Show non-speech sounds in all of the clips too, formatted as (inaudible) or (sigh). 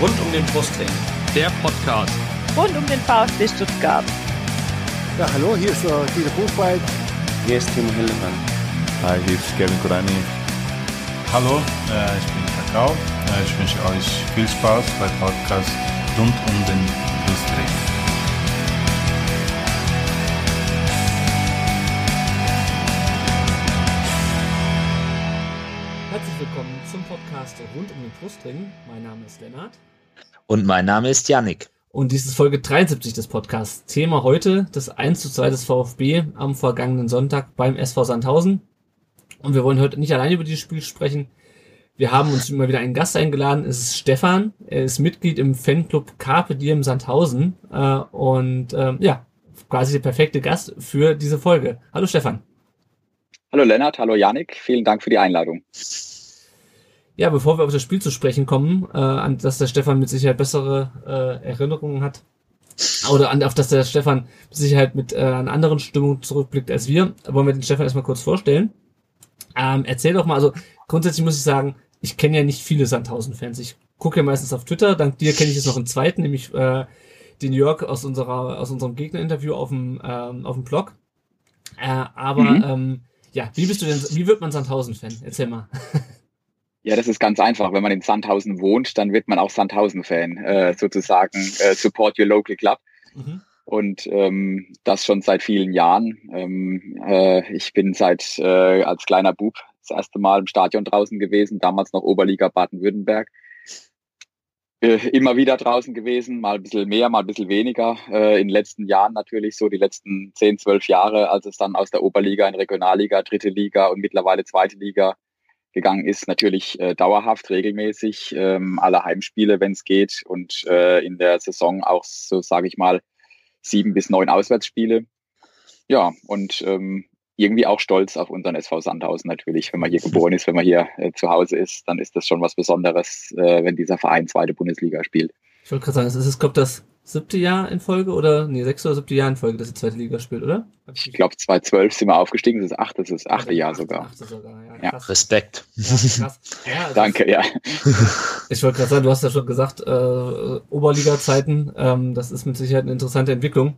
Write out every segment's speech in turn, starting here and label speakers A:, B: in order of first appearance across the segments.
A: Rund um den Brustring.
B: Der Podcast.
C: Rund um den VfB Stuttgart.
D: Ja, hallo, hier ist uh, Dieter Buchwald.
E: Hier ist Timo Hildebrand.
F: Hi, hier ist Kevin Kurani.
G: Hallo, äh, ich bin Kakao. Äh, ich wünsche euch viel Spaß beim Podcast rund um den Brustring.
A: Rund um den Brustring. Mein Name ist Lennart.
E: Und mein Name ist Yannick.
A: Und dies ist Folge 73 des Podcasts. Thema heute das 1 zu 2 des VfB am vergangenen Sonntag beim SV Sandhausen. Und wir wollen heute nicht allein über dieses Spiel sprechen. Wir haben uns immer wieder einen Gast eingeladen. Es ist Stefan. Er ist Mitglied im Fanclub Carpe Diem Sandhausen. Äh, und ähm, ja, quasi der perfekte Gast für diese Folge. Hallo Stefan.
H: Hallo Lennart, hallo Janik, vielen Dank für die Einladung.
A: Ja, bevor wir auf das Spiel zu sprechen kommen, äh, an das der Stefan mit Sicherheit bessere äh, Erinnerungen hat, oder an, auf das der Stefan mit Sicherheit mit äh, einer anderen Stimmung zurückblickt als wir, wollen wir den Stefan erstmal kurz vorstellen. Ähm, erzähl doch mal, also grundsätzlich muss ich sagen, ich kenne ja nicht viele Sandhausen-Fans. Ich gucke ja meistens auf Twitter, dank dir kenne ich jetzt noch einen zweiten, nämlich äh, den Jörg aus unserer aus unserem Gegner-Interview auf dem ähm, auf dem Blog. Äh, aber
H: Mhm.
A: ähm, ja, wie bist du denn, wie wird man Sandhausen-Fan? Erzähl mal. (laughs)
H: Ja, das ist ganz einfach. Wenn man in Sandhausen wohnt, dann wird man auch Sandhausen-Fan, äh, sozusagen. Äh, support your local club.
A: Mhm.
H: Und ähm, das schon seit vielen Jahren. Ähm, äh, ich bin seit äh, als kleiner Bub das erste Mal im Stadion draußen gewesen, damals noch Oberliga Baden-Württemberg. Äh, immer wieder draußen gewesen, mal ein bisschen mehr, mal ein bisschen weniger. Äh, in den letzten Jahren natürlich so, die letzten 10, 12 Jahre, als es dann aus der Oberliga in Regionalliga, dritte Liga und mittlerweile zweite Liga gegangen ist, natürlich äh, dauerhaft, regelmäßig, ähm, alle Heimspiele, wenn es geht und äh, in der Saison auch so, sage ich mal, sieben bis neun Auswärtsspiele. Ja, und ähm, irgendwie auch stolz auf unseren SV Sandhausen natürlich. Wenn man hier geboren ist, wenn man hier äh, zu Hause ist, dann ist das schon was Besonderes, äh, wenn dieser Verein zweite Bundesliga spielt.
A: Ich wollte gerade sagen, es ist, glaube das siebte Jahr in Folge oder nee, sechste oder siebte Jahr in Folge, dass die zweite Liga spielt, oder?
H: Ich glaube, 2012 sind wir aufgestiegen, das ist achte, das ist das achte Jahr sogar.
A: Achte sogar, ja.
H: Ja.
E: Respekt.
A: Ja, krass. Ja, also
H: Danke, ja.
A: Ich wollte gerade sagen, du hast ja schon gesagt, äh, Oberliga-Zeiten, ähm, das ist mit Sicherheit eine interessante Entwicklung,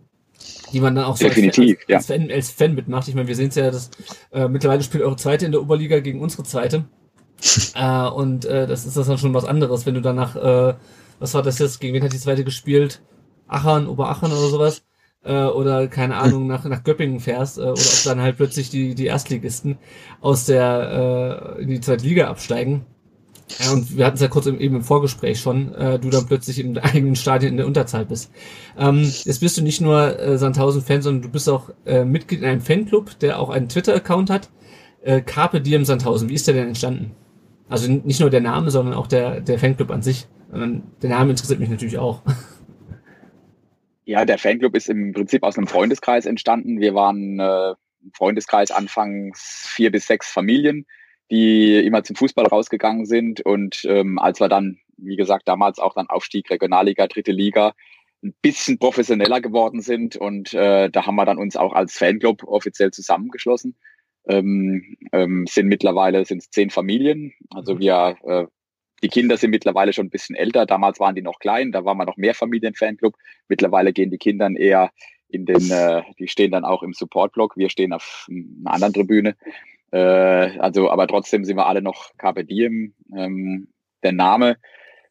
A: die man dann auch so
H: Definitiv,
A: als, als, als, Fan, als Fan mitmacht. Ich meine, wir sehen es ja, dass äh, mittlerweile spielt eure zweite in der Oberliga gegen unsere zweite. (laughs) äh, und äh, das ist das dann schon was anderes, wenn du danach, äh, was war das jetzt, gegen wen hat die zweite gespielt? Achern, Oberachern oder sowas? Äh, oder keine Ahnung, nach, nach Göppingen fährst, äh, oder ob dann halt plötzlich die, die Erstligisten aus der äh, in die zweite Liga absteigen. Ja, und wir hatten es ja kurz im, eben im Vorgespräch schon, äh, du dann plötzlich im eigenen Stadion in der Unterzahl bist. Ähm, jetzt bist du nicht nur äh, Sandhausen-Fan, sondern du bist auch äh, Mitglied in einem Fanclub, der auch einen Twitter-Account hat. Äh, Carpe Diem Sandhausen. Wie ist der denn entstanden? Also nicht nur der Name, sondern auch der, der Fanclub an sich. Sondern der Name interessiert mich natürlich auch. (laughs)
H: Ja, der Fanclub ist im Prinzip aus einem Freundeskreis entstanden. Wir waren äh, Freundeskreis anfangs vier bis sechs Familien, die immer zum Fußball rausgegangen sind. Und ähm, als wir dann, wie gesagt, damals auch dann Aufstieg Regionalliga, dritte Liga, ein bisschen professioneller geworden sind. Und äh, da haben wir dann uns auch als Fanclub offiziell zusammengeschlossen. Ähm, ähm, sind mittlerweile sind es zehn Familien. Also
A: Mhm.
H: wir äh, die Kinder sind mittlerweile schon ein bisschen älter. Damals waren die noch klein, da waren wir noch mehr Familienfanclub. Mittlerweile gehen die Kinder eher in den, äh, die stehen dann auch im Supportblock. Wir stehen auf einer anderen Tribüne. Äh, also, aber trotzdem sind wir alle noch Carpe Diem. Ähm, der Name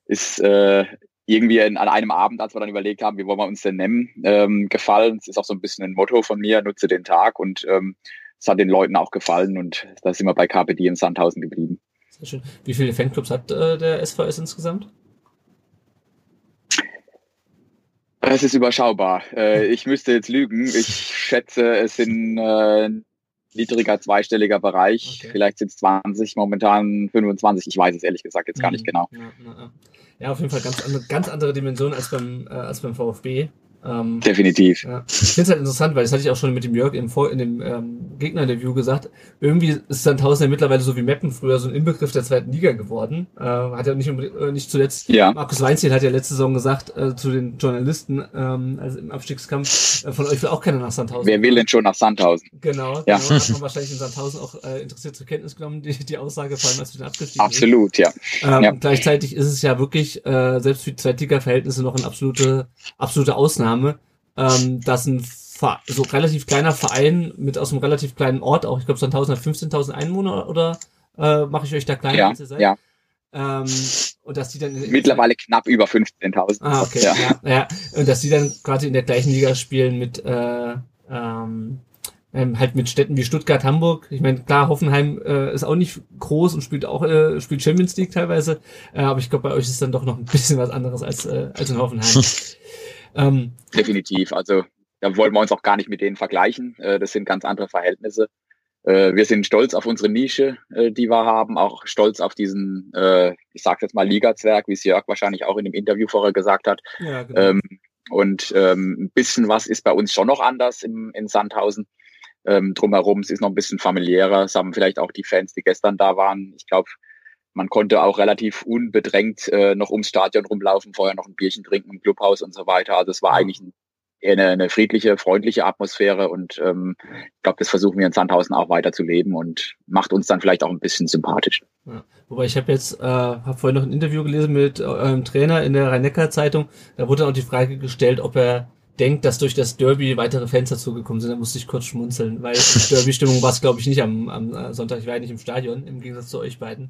H: ist äh, irgendwie in, an einem Abend, als wir dann überlegt haben, wie wollen wir uns denn nennen, ähm, gefallen. Es ist auch so ein bisschen ein Motto von mir, nutze den Tag und ähm, es hat den Leuten auch gefallen und da sind wir bei Carpe Diem Sandhausen geblieben.
A: Sehr schön. Wie viele Fanclubs hat äh, der SVS insgesamt?
H: Es ist überschaubar. Äh, ich müsste jetzt lügen. Ich schätze, es sind äh, niedriger zweistelliger Bereich.
A: Okay.
H: Vielleicht sind es 20, momentan 25. Ich weiß es ehrlich gesagt jetzt gar nicht
A: Mhm.
H: genau.
A: Ja, ja, ja. ja, auf jeden Fall ganz andere, ganz andere Dimension als beim, äh, als beim VfB. Ähm,
H: Definitiv.
A: ja. Ich finde es halt interessant, weil das hatte ich auch schon mit dem Jörg im Vor in dem ähm, Gegner-Interview gesagt. Irgendwie ist Sandhausen ja mittlerweile so wie Meppen früher so ein Inbegriff der zweiten Liga geworden. Äh, hat ja nicht, äh, nicht zuletzt
H: Ja.
A: Markus Weinziel hat ja letzte Saison gesagt äh, zu den Journalisten, ähm, also im Abstiegskampf, äh, von euch will auch keiner nach Sandhausen.
H: Wer will denn schon nach Sandhausen?
A: Genau,
H: Ja.
A: genau. Hat man wahrscheinlich in Sandhausen auch äh, interessiert zur Kenntnis genommen, die, die Aussage, vor allem als wir den abgestiegen sind.
H: Absolut, ja.
A: Ähm,
H: Ja.
A: Gleichzeitig ist es ja wirklich, äh, selbst für die Zweitliga-Verhältnisse noch eine absolute, absolute Ausnahme, ähm, dass ein Ver so relativ kleiner Verein mit aus einem relativ kleinen Ort, auch ich glaube Sandhausen hat 15.000 Einwohner oder äh, mache ich euch da kleiner,
H: Ja,
A: als ihr seid?
H: ja.
A: Ähm, und dass die dann
H: Mittlerweile knapp über 15.000.
A: Ah, okay.
H: Ja.
A: Ja. Ja, Und dass die dann quasi in der gleichen Liga spielen mit äh, ähm, ähm, halt mit Städten wie Stuttgart, Hamburg. Ich meine, klar, Hoffenheim äh, ist auch nicht groß und spielt auch äh, spielt Champions League teilweise, äh, aber ich glaube, bei euch ist dann doch noch ein bisschen was anderes als äh, als in Hoffenheim. (laughs) ähm,
H: Definitiv. Also da wollen wir uns auch gar nicht mit denen vergleichen. Äh, Das sind ganz andere Verhältnisse. Äh, Wir sind stolz auf unsere Nische, äh, die wir haben, auch stolz auf diesen, ich sage jetzt mal Liga-Zwerg, wie es Jörg wahrscheinlich auch in dem Interview vorher gesagt hat.
A: ja, genau.
H: Ähm, und ähm, ein bisschen was ist bei uns schon noch anders im, in Sandhausen. Ähm, drumherum, es ist noch ein bisschen familiärer. Es haben vielleicht auch die Fans, die gestern da waren. Ich glaube, man konnte auch relativ unbedrängt äh, noch ums Stadion rumlaufen, vorher noch ein Bierchen trinken im Clubhaus und so weiter. Also es war eigentlich ein, eine, eine friedliche, freundliche Atmosphäre und ähm, ich glaube, das versuchen wir in Sandhausen auch weiter zu leben und macht uns dann vielleicht auch ein bisschen sympathisch.
A: Ja. Wobei ich habe jetzt, äh, habe vorhin noch ein Interview gelesen mit äh, eurem Trainer in der Rhein-Neckar-Zeitung. Da wurde dann auch die Frage gestellt, ob er denkt, dass durch das Derby weitere Fans dazugekommen sind. Da musste ich kurz schmunzeln, weil (laughs) Derby-Stimmung war es, glaube ich, nicht am, am äh, Sonntag. Ich war ja nicht im Stadion, im Gegensatz zu euch beiden.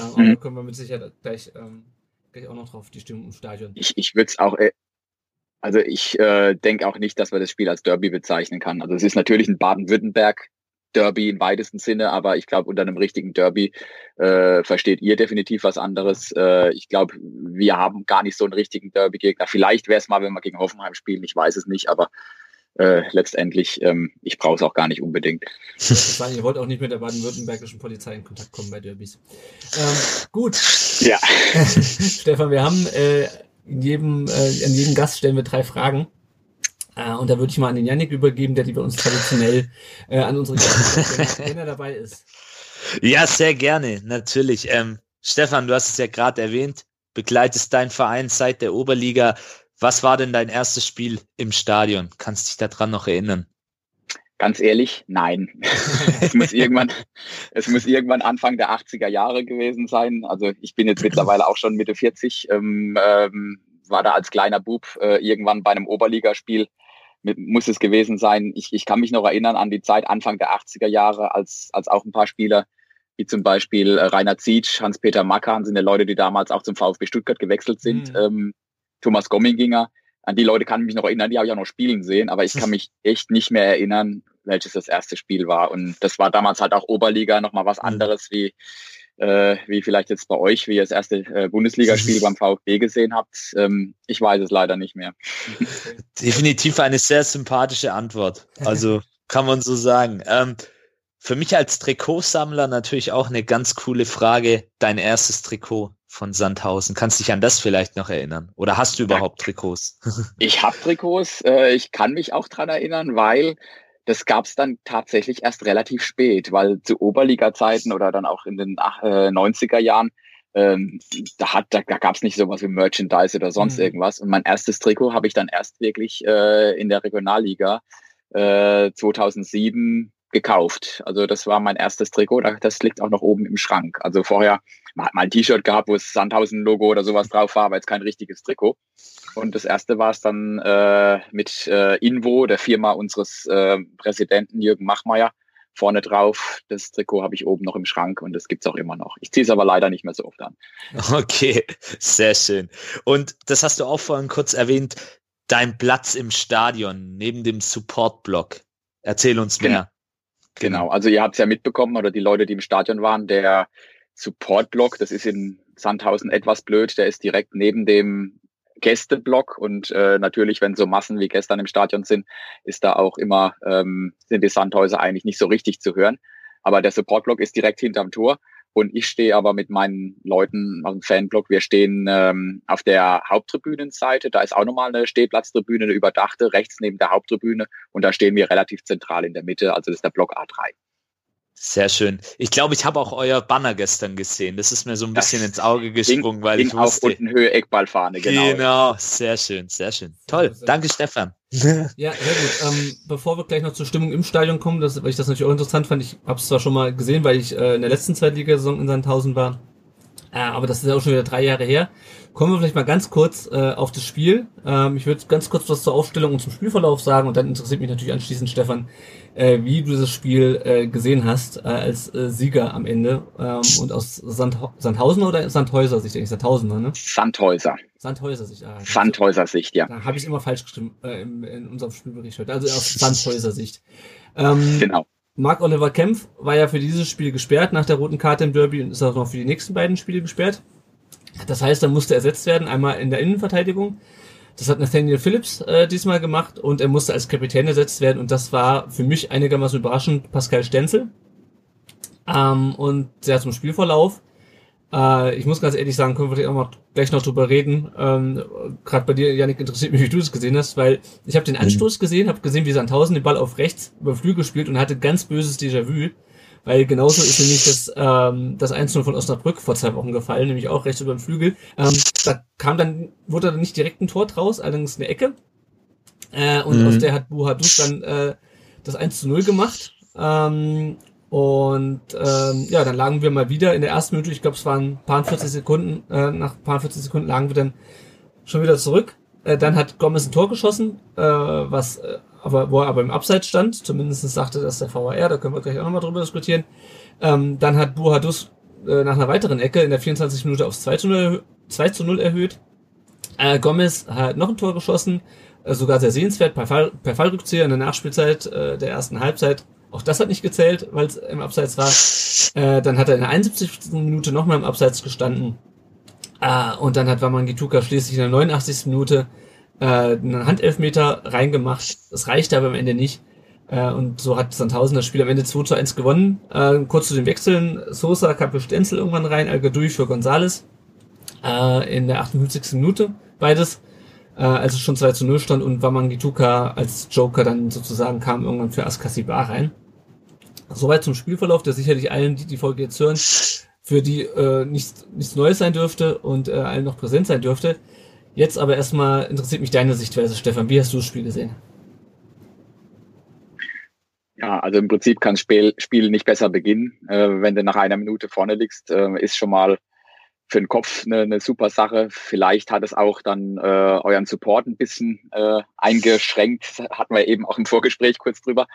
A: Ähm, aber
H: Mhm.
A: da kommen wir mit Sicherheit gleich, ähm, gleich auch noch drauf, die Stimmung im Stadion.
H: ich, ich würde es auch, äh, also ich äh, denke auch nicht, dass man das Spiel als Derby bezeichnen kann. Also es ist natürlich ein Baden-Württemberg Derby im weitesten Sinne, aber ich glaube, unter einem richtigen Derby äh, versteht ihr definitiv was anderes. Äh, ich glaube, wir haben gar nicht so einen richtigen Derby-Gegner. Vielleicht wäre es mal, wenn wir gegen Hoffenheim spielen, ich weiß es nicht, aber äh, letztendlich, ähm, ich brauche es auch gar nicht unbedingt.
A: Ich meine, ihr wollt auch nicht mit der baden-württembergischen Polizei in Kontakt kommen bei Derbys. Ähm, gut.
H: Ja. (laughs)
A: Stefan, wir haben äh, in jedem, äh, an jedem Gast stellen wir drei Fragen. Äh, und da würde ich mal an den Yannick übergeben, der die bei uns traditionell äh, an unsere Gäste wenn, er- wenn er dabei ist.
E: Ja, sehr gerne, natürlich. Ähm, Stefan, du hast es ja gerade erwähnt, begleitest deinen Verein seit der Oberliga. Was war denn dein erstes Spiel im Stadion? Kannst dich daran noch erinnern?
H: Ganz ehrlich, nein. (laughs) es muss irgendwann, es muss irgendwann Anfang der 80er Jahre gewesen sein. Also ich bin jetzt mittlerweile auch schon Mitte 40, ähm, ähm, war da als kleiner Bub äh, irgendwann bei einem Oberligaspiel. Muss es gewesen sein. Ich, ich kann mich noch erinnern an die Zeit Anfang der 80er Jahre, als, als auch ein paar Spieler, wie zum Beispiel äh, Rainer Zietsch, Hans-Peter Mackan, sind ja Leute, die damals auch zum VfB Stuttgart gewechselt sind.
A: Mhm.
H: Ähm, Thomas Gomminginger, an die Leute kann ich mich noch erinnern, die habe ich auch noch spielen sehen, aber ich kann mich echt nicht mehr erinnern, welches das erste Spiel war. Und das war damals halt auch Oberliga, nochmal was anderes wie, äh, wie vielleicht jetzt bei euch, wie ihr das erste äh, Bundesligaspiel (laughs) beim VfB gesehen habt. Ähm, ich weiß es leider nicht mehr. (laughs)
E: Definitiv eine sehr sympathische Antwort. Also kann man so sagen. Ähm, für mich als Trikotsammler natürlich auch eine ganz coole Frage. Dein erstes Trikot von Sandhausen. Kannst dich an das vielleicht noch erinnern? Oder hast du überhaupt Trikots? (laughs)
H: Ich habe Trikots, äh, ich kann mich auch dran erinnern, weil das gab es dann tatsächlich erst relativ spät, weil zu Oberliga-Zeiten oder dann auch in den ach- äh, 90er Jahren, ähm, da, hat, da, da gab es nicht sowas wie Merchandise oder sonst
A: Mhm.
H: irgendwas. Und mein erstes Trikot habe ich dann erst wirklich äh, in der Regionalliga äh, 2007 gekauft. Also das war mein erstes Trikot, da- das liegt auch noch oben im Schrank. Also vorher man hat mal ein T-Shirt gehabt, wo das Sandhausen-Logo oder sowas drauf war, aber jetzt kein richtiges Trikot. Und das erste war es dann äh, mit äh, Invo, der Firma unseres äh, Präsidenten Jürgen Machmeier, vorne drauf. Das Trikot habe ich oben noch im Schrank und das gibt's auch immer noch. Ich ziehe es aber leider nicht mehr so oft an. (laughs)
E: Okay, sehr schön. Und das hast du auch vorhin kurz erwähnt, dein Platz im Stadion neben dem Support-Block. Erzähl uns mehr.
H: Genau, also ihr habt es ja mitbekommen oder die Leute, die im Stadion waren, der Support-Block, das ist in Sandhausen etwas blöd, der ist direkt neben dem Gästeblock und äh, natürlich, wenn so Massen wie gestern im Stadion sind, ist da auch immer, ähm, sind die Sandhäuser eigentlich nicht so richtig zu hören. Aber der Supportblock ist direkt hinterm Tor Und ich stehe aber mit meinen Leuten aus dem Fanblock, wir stehen ähm, auf der Haupttribünenseite. Da ist auch nochmal eine Stehplatztribüne, eine überdachte, rechts neben der Haupttribüne. Und da stehen wir relativ zentral in der Mitte. Also das ist der Block A3.
E: Sehr schön. Ich glaube, ich habe auch euer Banner gestern gesehen. Das ist mir so ein bisschen ins Auge gesprungen, weil
H: Ding
E: ich wusste.
H: Auf unten Höhe Eckballfahne, genau.
E: Genau, sehr schön, sehr schön. Toll,
A: sehr
E: danke Stefan. (laughs)
A: Ja, sehr gut. Ähm, bevor wir gleich noch zur Stimmung im Stadion kommen, das, weil ich das natürlich auch interessant fand, ich habe es zwar schon mal gesehen, weil ich äh, in der letzten Zweitligasaison in Sandhausen war, äh, aber das ist ja auch schon wieder drei Jahre her. Kommen wir vielleicht mal ganz kurz äh, auf das Spiel. Ähm, ich würde ganz kurz was zur Aufstellung und zum Spielverlauf sagen und dann interessiert mich natürlich anschließend, Stefan, äh, wie du das Spiel äh, gesehen hast äh, als äh, Sieger am Ende ähm, und aus Sand Sandhausen oder Sandhäuser Sicht, eigentlich Sandhausen, ne?
H: Sandhäuser.
A: Sandhäuser Sicht. Ah,
H: Sandhäuser Sicht, ja.
A: Da habe ich immer falsch gestimmt äh, in, in unserem Spielbericht heute. Also aus Sandhäuser Sicht. Ähm,
H: Genau.
A: Marc Oliver Kempf war ja für dieses Spiel gesperrt nach der roten Karte im Derby und ist auch noch für die nächsten beiden Spiele gesperrt. Das heißt, er musste ersetzt werden, einmal in der Innenverteidigung. Das hat Nathaniel Phillips äh, diesmal gemacht und er musste als Kapitän ersetzt werden und das war für mich einigermaßen überraschend Pascal Stenzel. Ähm, und ja, zum Spielverlauf. Äh, ich muss ganz ehrlich sagen, können wir vielleicht auch mal gleich noch drüber reden. Ähm, Gerade bei dir, Janik, interessiert mich, wie du das gesehen hast, weil ich habe den Anstoß gesehen, habe gesehen, wie Sandhausen den Ball auf rechts über Flügel spielt und hatte ganz böses Déjà-vu. Weil genauso ist nämlich das, ähm, das 1 von Osnabrück vor zwei Wochen gefallen, nämlich auch rechts über den Flügel. Ähm, da kam dann, wurde dann nicht direkt ein Tor draus, allerdings eine Ecke. Äh, und
E: Mhm.
A: aus der hat Buhadus dann äh, das 1 zu 0 gemacht. Ähm, und ähm, ja, dann lagen wir mal wieder in der ersten Minute, ich glaube es waren ein paar 40 Sekunden, äh, nach ein paar 40 Sekunden lagen wir dann schon wieder zurück. Äh, dann hat Gomez ein Tor geschossen, äh, was äh, aber wo er aber im Abseits stand, zumindest sagte das der VAR, da können wir gleich auch nochmal drüber diskutieren. Ähm, dann hat Buhadus äh, nach einer weiteren Ecke in der 24 Minute aufs 2 zu 0, 2 zu 0 erhöht. Äh, Gomez hat noch ein Tor geschossen, äh, sogar sehr sehenswert per, Fall, per Fallrückzieher in der Nachspielzeit äh, der ersten Halbzeit. Auch das hat nicht gezählt, weil es im Abseits war. Äh, dann hat er in der 71. Minute nochmal im Abseits gestanden. Äh, und dann hat Wamangituka schließlich in der 89. Minute äh, einen Handelfmeter reingemacht. Das reichte aber am Ende nicht. Äh, und so hat Sandhausen das Spiel am Ende 2 zu 1 gewonnen. Äh, kurz zu den Wechseln. Sosa, Kappe Stenzel irgendwann rein, Algadui für Gonzales. Äh, in der 58. Minute beides. Äh, als es schon 2 zu 0 stand und Wamangituka als Joker dann sozusagen kam irgendwann für Askasibar rein. Soweit zum Spielverlauf, der sicherlich allen, die die Folge jetzt hören, für die äh, nichts, nichts Neues sein dürfte und äh, allen noch präsent sein dürfte. Jetzt aber erstmal interessiert mich deine Sichtweise, Stefan. Wie hast du das Spiel gesehen?
H: Ja, also im Prinzip kann das Spiel, Spiel nicht besser beginnen. Äh, wenn du nach einer Minute vorne liegst, äh, ist schon mal für den Kopf eine, eine super Sache. Vielleicht hat es auch dann äh, euren Support ein bisschen äh, eingeschränkt. Hatten wir eben auch im Vorgespräch kurz drüber.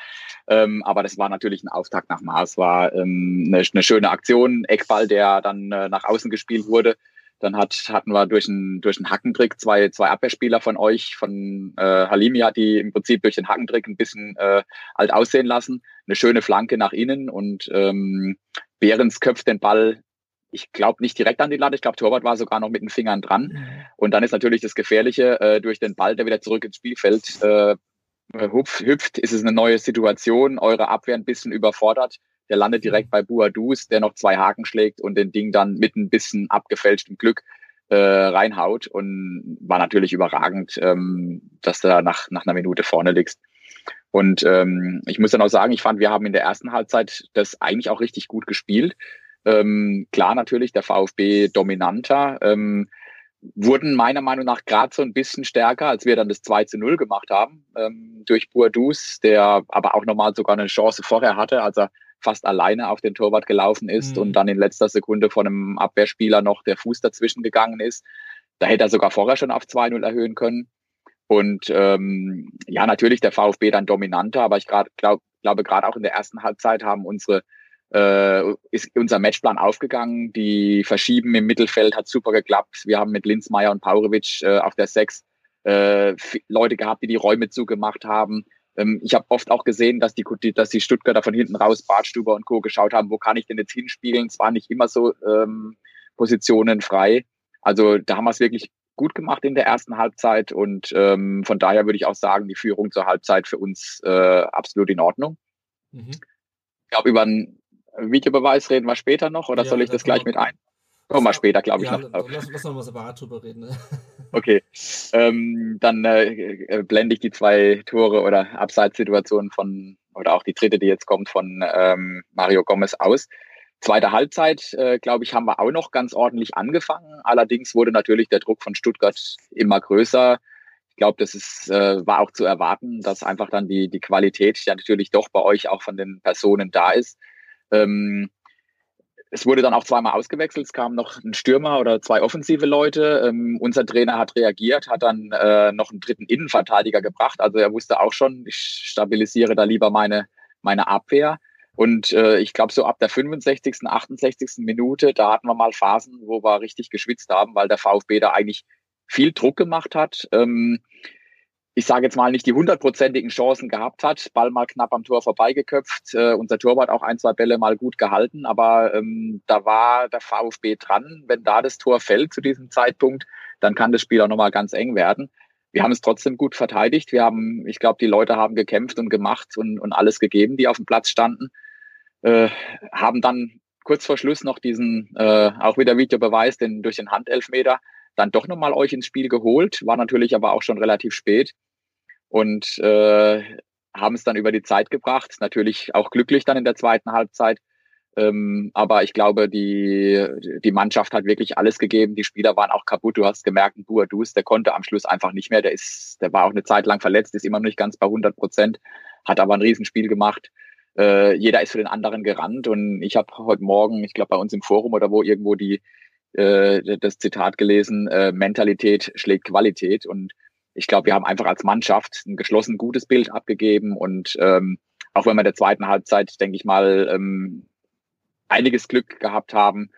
H: Ähm, aber das war natürlich ein Auftakt nach Maß. War ähm, eine, eine schöne Aktion. Eckball, der dann äh, nach außen gespielt wurde. Dann hat, hatten wir durch einen, durch einen Hackentrick zwei, zwei Abwehrspieler von euch, von äh, Halimi hat die im Prinzip durch den Hackentrick ein bisschen äh, alt aussehen lassen. Eine schöne Flanke nach innen und ähm, Behrens köpft den Ball, ich glaube nicht direkt an die Latte, ich glaube Torwart war sogar noch mit den Fingern dran. Und dann ist natürlich das Gefährliche, äh, durch den Ball, der wieder zurück ins Spielfeld äh, hüpf, hüpft, ist es eine neue Situation, eure Abwehr ein bisschen überfordert. Der landet direkt bei Buadus, der noch zwei Haken schlägt und den Ding dann mit ein bisschen abgefälschtem Glück äh, reinhaut und war natürlich überragend, ähm, dass du da nach, nach einer Minute vorne liegst. Und ähm, ich muss dann auch sagen, ich fand, wir haben in der ersten Halbzeit das eigentlich auch richtig gut gespielt. Ähm, klar natürlich der VfB dominanter, ähm, wurden meiner Meinung nach gerade so ein bisschen stärker, als wir dann das 2 zu 0 gemacht haben, ähm, durch Boadus, der aber auch nochmal sogar eine Chance vorher hatte, als er fast alleine auf den Torwart gelaufen ist
A: Mhm.
H: und dann in letzter Sekunde von einem Abwehrspieler noch der Fuß dazwischen gegangen ist. Da hätte er sogar vorher schon auf 2-0 erhöhen können. Und ähm, ja, natürlich der VfB dann dominanter, aber ich grad, glaub, glaube, gerade auch in der ersten Halbzeit haben unsere äh, ist unser Matchplan aufgegangen. Die Verschieben im Mittelfeld hat super geklappt. Wir haben mit Linzmeier und Paurovic äh, auf der Sechs äh, Leute gehabt, die die Räume zugemacht haben. Ähm, ich habe oft auch gesehen, dass die, dass die Stuttgarter von hinten raus, Bartstuber und Co. geschaut haben, wo kann ich denn jetzt hinspielen? Es war nicht immer so ähm, Positionen frei. Also da haben wir es wirklich gut gemacht in der ersten Halbzeit und ähm, von daher würde ich auch sagen, die Führung zur Halbzeit für uns äh, absolut in Ordnung.
A: Mhm.
H: Ich glaube, über ein Videobeweis reden wir später noch oder
A: Ja,
H: soll ich
A: da
H: das gleich mit ein? Kommen wir später, glaube ich,
A: ja,
H: noch.
A: Lass, lass noch mal separat drüber reden. Ne? (laughs)
H: Okay, ähm, dann äh, äh, blende ich die zwei Tore oder Abseitssituationen von, oder auch die dritte, die jetzt kommt, von ähm, Mario Gomez aus. Zweite Halbzeit, äh, glaube ich, haben wir auch noch ganz ordentlich angefangen. Allerdings wurde natürlich der Druck von Stuttgart immer größer. Ich glaube, das ist, äh, war auch zu erwarten, dass einfach dann die, die Qualität ja natürlich doch bei euch auch von den Personen da ist. Ähm, es wurde dann auch zweimal ausgewechselt. Es kam noch ein Stürmer oder zwei offensive Leute. Ähm, unser Trainer hat reagiert, hat dann äh, noch einen dritten Innenverteidiger gebracht. Also er wusste auch schon, ich stabilisiere da lieber meine, meine Abwehr. Und äh, ich glaube, so ab der 65., 68. Minute, da hatten wir mal Phasen, wo wir richtig geschwitzt haben, weil der VfB da eigentlich viel Druck gemacht hat. Ähm, ich sage jetzt mal, nicht die hundertprozentigen Chancen gehabt hat, Ball mal knapp am Tor vorbeigeköpft, äh, unser Torwart auch ein, zwei Bälle mal gut gehalten, aber ähm, da war der VfB dran. Wenn da das Tor fällt zu diesem Zeitpunkt, dann kann das Spiel auch nochmal ganz eng werden. Wir haben es trotzdem gut verteidigt. Wir haben, ich glaube, die Leute haben gekämpft und gemacht und, und alles gegeben, die auf dem Platz standen. Äh, haben dann kurz vor Schluss noch diesen, äh, auch wieder Videobeweis, den durch den Handelfmeter, dann doch nochmal euch ins Spiel geholt, war natürlich aber auch schon relativ spät und äh, haben es dann über die Zeit gebracht. Natürlich auch glücklich dann in der zweiten Halbzeit. Ähm, aber ich glaube, die, die Mannschaft hat wirklich alles gegeben. Die Spieler waren auch kaputt. Du hast gemerkt, ein Buadus, der konnte am Schluss einfach nicht mehr. Der ist, der war auch eine Zeit lang verletzt, ist immer noch nicht ganz bei 100 Prozent, hat aber ein Riesenspiel gemacht. Äh, jeder ist für den anderen gerannt und ich habe heute Morgen, ich glaube bei uns im Forum oder wo irgendwo die äh, das Zitat gelesen, äh, Mentalität schlägt Qualität. Und ich glaube, wir haben einfach als Mannschaft ein geschlossen gutes Bild abgegeben. Und ähm, auch wenn wir in der zweiten Halbzeit, denke ich mal, ähm, einiges Glück gehabt haben,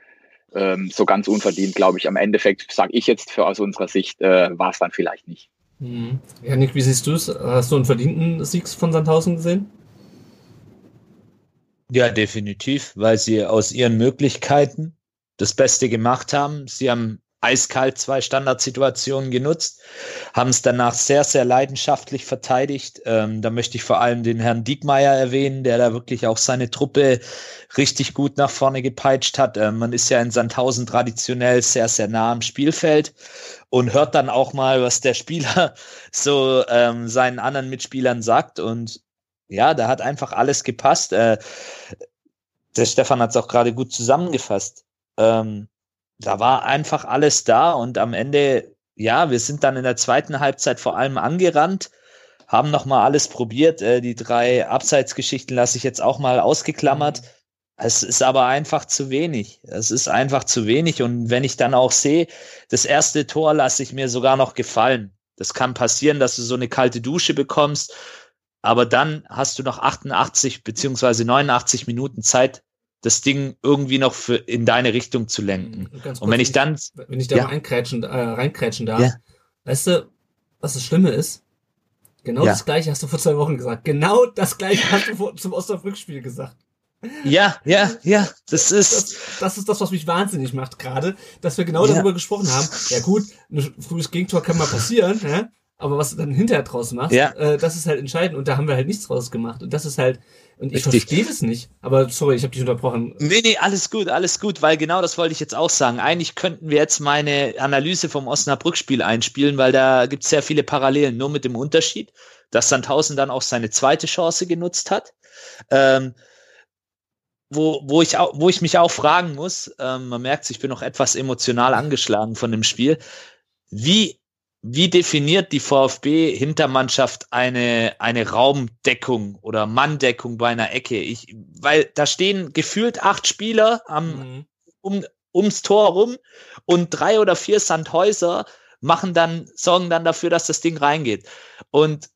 H: ähm, so ganz unverdient, glaube ich, am Endeffekt, sage ich jetzt für aus unserer Sicht, äh, war es dann vielleicht nicht.
A: Mhm. Janik, wie siehst du es? Hast du einen verdienten Sieg von Sandhausen gesehen?
E: Ja, definitiv, weil sie aus ihren Möglichkeiten das Beste gemacht haben. Sie haben eiskalt zwei Standardsituationen genutzt, haben es danach sehr, sehr leidenschaftlich verteidigt. Ähm, da möchte ich vor allem den Herrn Diekmeyer erwähnen, der da wirklich auch seine Truppe richtig gut nach vorne gepeitscht hat. Ähm, man ist ja in Sandhausen traditionell sehr, sehr nah am Spielfeld und hört dann auch mal, was der Spieler (laughs) so ähm, seinen anderen Mitspielern sagt. Und ja, da hat einfach alles gepasst. Äh, der Stefan hat es auch gerade gut zusammengefasst. Ähm, da war einfach alles da und am Ende, ja, wir sind dann in der zweiten Halbzeit vor allem angerannt, haben nochmal alles probiert. Äh, die drei Abseitsgeschichten lasse ich jetzt auch mal ausgeklammert. Es ist aber einfach zu wenig. Es ist einfach zu wenig. Und wenn ich dann auch sehe, das erste Tor lasse ich mir sogar noch gefallen. Das kann passieren, dass du so eine kalte Dusche bekommst. Aber dann hast du noch 88 beziehungsweise 89 Minuten Zeit, das Ding irgendwie noch für in deine Richtung zu lenken.
A: Mhm. Ganz
E: Und wenn
A: kurz,
E: ich dann,
A: wenn ich da
E: Ja.
A: mal reinkrätschen, äh, reinkrätschen darf,
E: Ja.
A: weißt du, was das Schlimme ist? Genau
E: Ja.
A: das gleiche hast du vor zwei Wochen gesagt. Genau das gleiche hast du vor, zum Osnabrück-Spiel gesagt.
E: ja, ja, ja, das ist,
A: Das, das ist das, was mich wahnsinnig macht gerade, dass wir genau darüber gesprochen haben. Ja gut, ein frühes Gegentor kann mal passieren, ja? Aber was du dann hinterher draus machst,
E: Ja.
A: äh, das ist halt entscheidend und da haben wir halt nichts draus gemacht und das ist halt, und ich verstehe das nicht, aber sorry, ich habe dich unterbrochen.
E: Nee, nee, alles gut, alles gut, weil genau das wollte ich jetzt auch sagen. Eigentlich könnten wir jetzt meine Analyse vom Osnabrück-Spiel einspielen, weil da gibt es sehr viele Parallelen, nur mit dem Unterschied, dass Sandhausen dann auch seine zweite Chance genutzt hat. Ähm, wo, wo, ich auch, wo ich mich auch fragen muss, ähm, man merkt, ich bin noch etwas emotional angeschlagen von dem Spiel. Wie, wie definiert die VfB-Hintermannschaft eine, eine Raumdeckung oder Manndeckung bei einer Ecke? Ich, weil da stehen gefühlt acht Spieler am,
A: Mhm.
E: um, ums Tor rum und drei oder vier Sandhäuser machen dann, sorgen dann dafür, dass das Ding reingeht. Und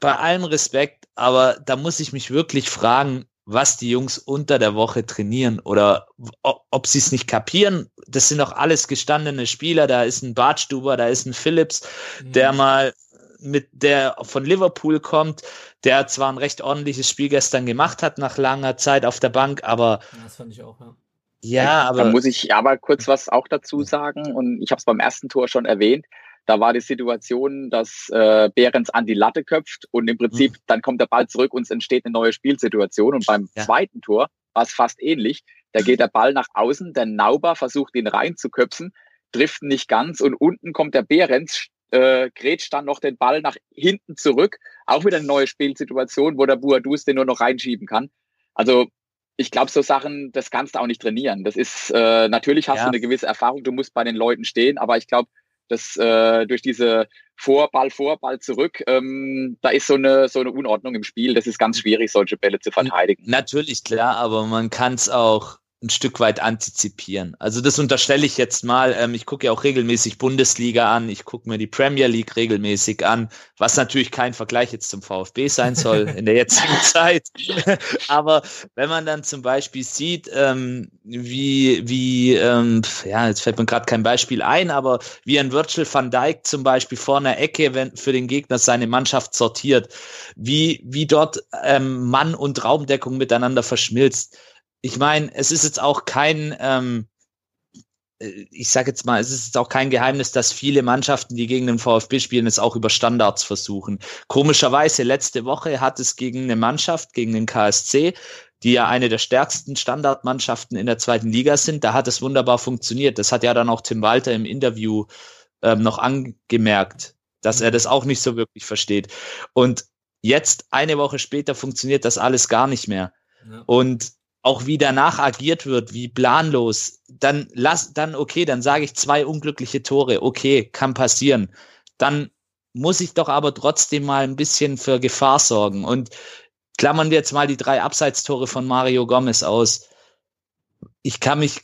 E: bei allem Respekt, aber da muss ich mich wirklich fragen, was die Jungs unter der Woche trainieren oder ob, ob sie es nicht kapieren. Das sind doch alles gestandene Spieler. Da ist ein Bartstuber, da ist ein Phillips, der
A: Mhm.
E: mal mit der von Liverpool kommt, der zwar ein recht ordentliches Spiel gestern gemacht hat nach langer Zeit auf der Bank, aber
A: Ja, das fand ich auch, ja.
E: ja,
H: Da
E: aber
H: muss ich aber kurz was auch dazu sagen und ich habe es beim ersten Tor schon erwähnt. Da war die Situation, dass äh, Behrens an die Latte köpft und im Prinzip dann kommt der Ball zurück und es entsteht eine neue Spielsituation. Und beim
E: Ja.
H: zweiten Tor, war es fast ähnlich. Da geht der Ball nach außen, der Nauber versucht ihn reinzuköpfen, trifft nicht ganz und unten kommt der Behrens, äh, grätscht dann noch den Ball nach hinten zurück. Auch wieder eine neue Spielsituation, wo der Buadus den nur noch reinschieben kann. Also ich glaube, so Sachen, das kannst du auch nicht trainieren. Das ist, äh, natürlich hast
E: Ja.
H: du eine gewisse Erfahrung, du musst bei den Leuten stehen, aber ich glaube, dass äh, durch diese Vorball, Vorball zurück, ähm, da ist so eine, so eine Unordnung im Spiel. Das ist ganz schwierig, solche Bälle zu verteidigen.
E: Natürlich, klar, aber man kann es auch ein Stück weit antizipieren. Also das unterstelle ich jetzt mal. Ähm, ich gucke ja auch regelmäßig Bundesliga an, ich gucke mir die Premier League regelmäßig an, was natürlich kein Vergleich jetzt zum VfB sein soll (laughs) in der jetzigen Zeit. (laughs) Aber wenn man dann zum Beispiel sieht, ähm, wie, wie, ähm, ja, jetzt fällt mir gerade kein Beispiel ein, aber wie ein Virgil van Dijk zum Beispiel vor einer Ecke wenn, für den Gegner seine Mannschaft sortiert, wie, wie dort ähm, Mann und Raumdeckung miteinander verschmilzt. Ich meine, es ist jetzt auch kein, ähm, äh, ich sage jetzt mal, es ist jetzt auch kein Geheimnis, dass viele Mannschaften, die gegen den VfB spielen, es auch über Standards versuchen. Komischerweise, letzte Woche hat es gegen eine Mannschaft, gegen den KSC, die ja eine der stärksten Standardmannschaften in der zweiten Liga sind, da hat es wunderbar funktioniert. Das hat ja dann auch Tim Walter im Interview ähm, noch angemerkt, dass er das auch nicht so wirklich versteht. Und jetzt, eine Woche später, funktioniert das alles gar nicht mehr.
A: Ja.
E: Und auch wie danach agiert wird, wie planlos, dann lass, dann okay, dann sage ich zwei unglückliche Tore, okay, kann passieren. Dann muss ich doch aber trotzdem mal ein bisschen für Gefahr sorgen. Und klammern wir jetzt mal die drei Abseitstore von Mario Gomez aus. Ich kann mich,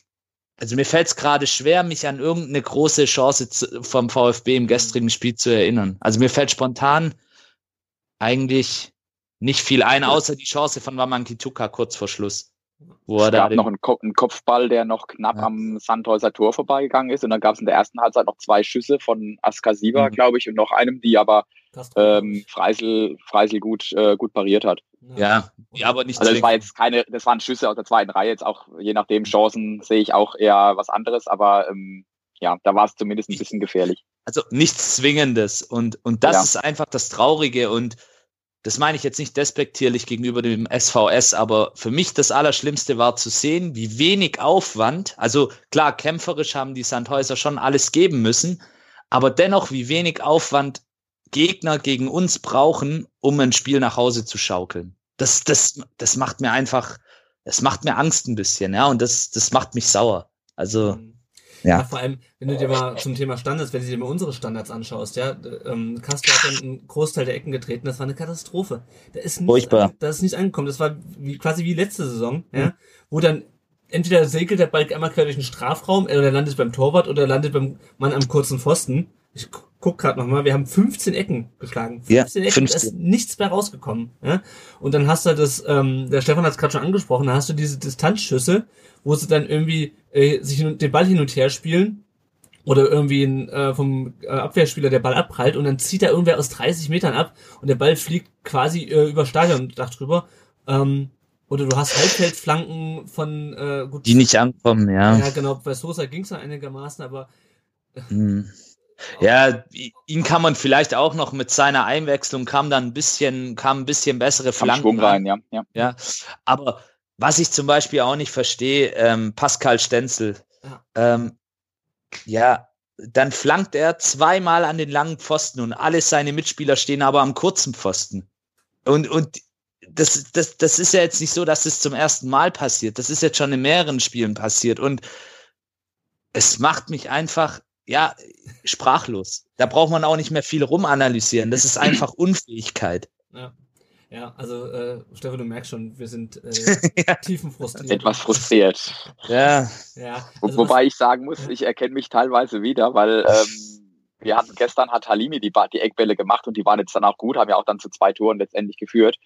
E: also mir fällt es gerade schwer, mich an irgendeine große Chance zu, vom VfB im gestrigen Spiel zu erinnern. Also mir fällt spontan eigentlich nicht viel ein, außer die Chance von Wamankituka kurz vor Schluss. Wo
H: Es
E: da
H: gab noch einen, Ko einen Kopfball, der noch knapp
E: Ja.
H: am Sandhäuser Tor vorbeigegangen ist. Und dann gab es in der ersten Halbzeit noch zwei Schüsse von Askasiba,
E: Mhm.
H: glaube ich, und noch einem, die aber ähm. Freisel, Freisel gut, äh, gut pariert hat.
E: ja, ja, aber nicht
H: Also das war jetzt keine, das waren Schüsse aus der zweiten Reihe, jetzt auch je nachdem Chancen sehe ich auch eher was anderes, aber ähm, ja, da war es zumindest ein bisschen gefährlich.
E: also nichts Zwingendes. Und, und das
H: Ja.
E: ist einfach das Traurige. Und das meine ich jetzt nicht despektierlich gegenüber dem SVS, aber für mich das Allerschlimmste war zu sehen, wie wenig Aufwand, also klar, kämpferisch haben die Sandhäuser schon alles geben müssen, aber dennoch, wie wenig Aufwand Gegner gegen uns brauchen, um ein Spiel nach Hause zu schaukeln. Das, das, das macht mir einfach, das macht mir Angst ein bisschen, ja, und das, das macht mich sauer. Also,
A: Mhm.
E: Ja.
A: Ja. vor allem, wenn du dir mal zum Thema Standards, wenn du dir mal unsere Standards anschaust, ja, ähm, Castro hat dann einen Großteil der Ecken getreten, das war eine Katastrophe. Da ist nicht,
E: Furchtbar.
A: da ist nicht angekommen. Das war wie, quasi wie letzte Saison, ja, wo dann entweder segelt der Ball einmal quer durch den Strafraum, oder er landet beim Torwart oder landet beim Mann am kurzen Pfosten. Ich gu- guck gerade nochmal, wir haben 15 Ecken geschlagen.
E: Ja,
A: 15 Ecken,
E: 15.
A: da ist nichts mehr rausgekommen. Ja? Und dann hast du das, ähm, der Stefan hat es gerade schon angesprochen, da hast du diese Distanzschüsse, wo sie dann irgendwie äh, sich den Ball hin und her spielen oder irgendwie ein, äh, vom äh, Abwehrspieler der Ball abprallt und dann zieht da irgendwer aus 30 Metern ab und der Ball fliegt quasi äh, über Stadiondach drüber. Ähm, oder du hast Halbfeldflanken von äh, gut,
E: die nicht ankommen, ja.
A: ja genau, bei Sosa ging's ja einigermaßen, aber
E: Hm. Ja, ihn kann man vielleicht auch noch mit seiner Einwechslung kam dann ein bisschen, kam ein bisschen bessere Flanken
H: Schwung
E: an.
H: rein, ja. ja.
E: Ja, aber was ich zum Beispiel auch nicht verstehe, ähm, Pascal Stenzel,
A: Ja.
E: ähm, ja, dann flankt er zweimal an den langen Pfosten und alle seine Mitspieler stehen aber am kurzen Pfosten. Und, und das, das, das ist ja jetzt nicht so, dass es zum ersten Mal passiert. Das ist jetzt schon in mehreren Spielen passiert. Und es macht mich einfach, ja, sprachlos. Da braucht man auch nicht mehr viel rumanalysieren. Das ist einfach (clears throat) Unfähigkeit.
A: ja. Ja, also äh, Stefan, du merkst schon, wir sind äh, (laughs)
E: Ja.
A: tiefenfrustriert.
H: Etwas frustriert.
E: Ja,
A: Ja,
H: Wo,
A: also
H: wobei ich sagen muss, ich erkenne mich teilweise wieder, weil ähm, wir hatten gestern hat Halimi die, Ba- die Eckbälle gemacht und die waren jetzt dann auch gut, haben ja auch dann zu zwei Toren letztendlich geführt.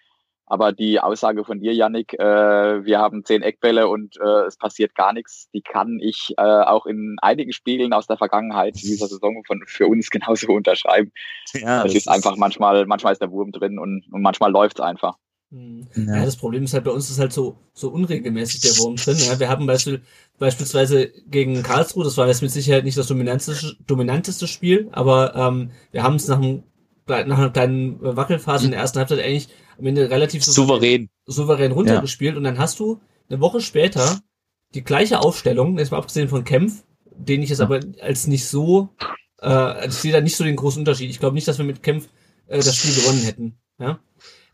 H: Aber die Aussage von dir, Yannick, äh, wir haben zehn Eckbälle und äh, es passiert gar nichts, die kann ich äh, auch in einigen Spielen aus der Vergangenheit dieser Saison von, für uns (laughs) genauso unterschreiben.
E: ja.
H: es ist einfach manchmal, manchmal ist der Wurm drin und, und manchmal läuft's einfach.
A: Hm.
E: Ja.
A: Ja. das Problem ist halt bei uns ist halt so, so unregelmäßig der Wurm drin. Ja, wir haben beispiel, beispielsweise gegen Karlsruhe, das war jetzt mit Sicherheit nicht das dominanteste, dominanteste Spiel, aber ähm, wir haben es nach, einem, nach einer kleinen Wackelphase in der ersten Halbzeit eigentlich am Ende relativ
E: souverän.
A: souverän runtergespielt und dann hast du eine Woche später die gleiche Aufstellung, jetzt mal abgesehen von Kempf, den ich jetzt aber als nicht so, äh, also ich sehe da nicht so den großen Unterschied. Ich glaube nicht, dass wir mit Kempf äh, das Spiel gewonnen hätten. Ja?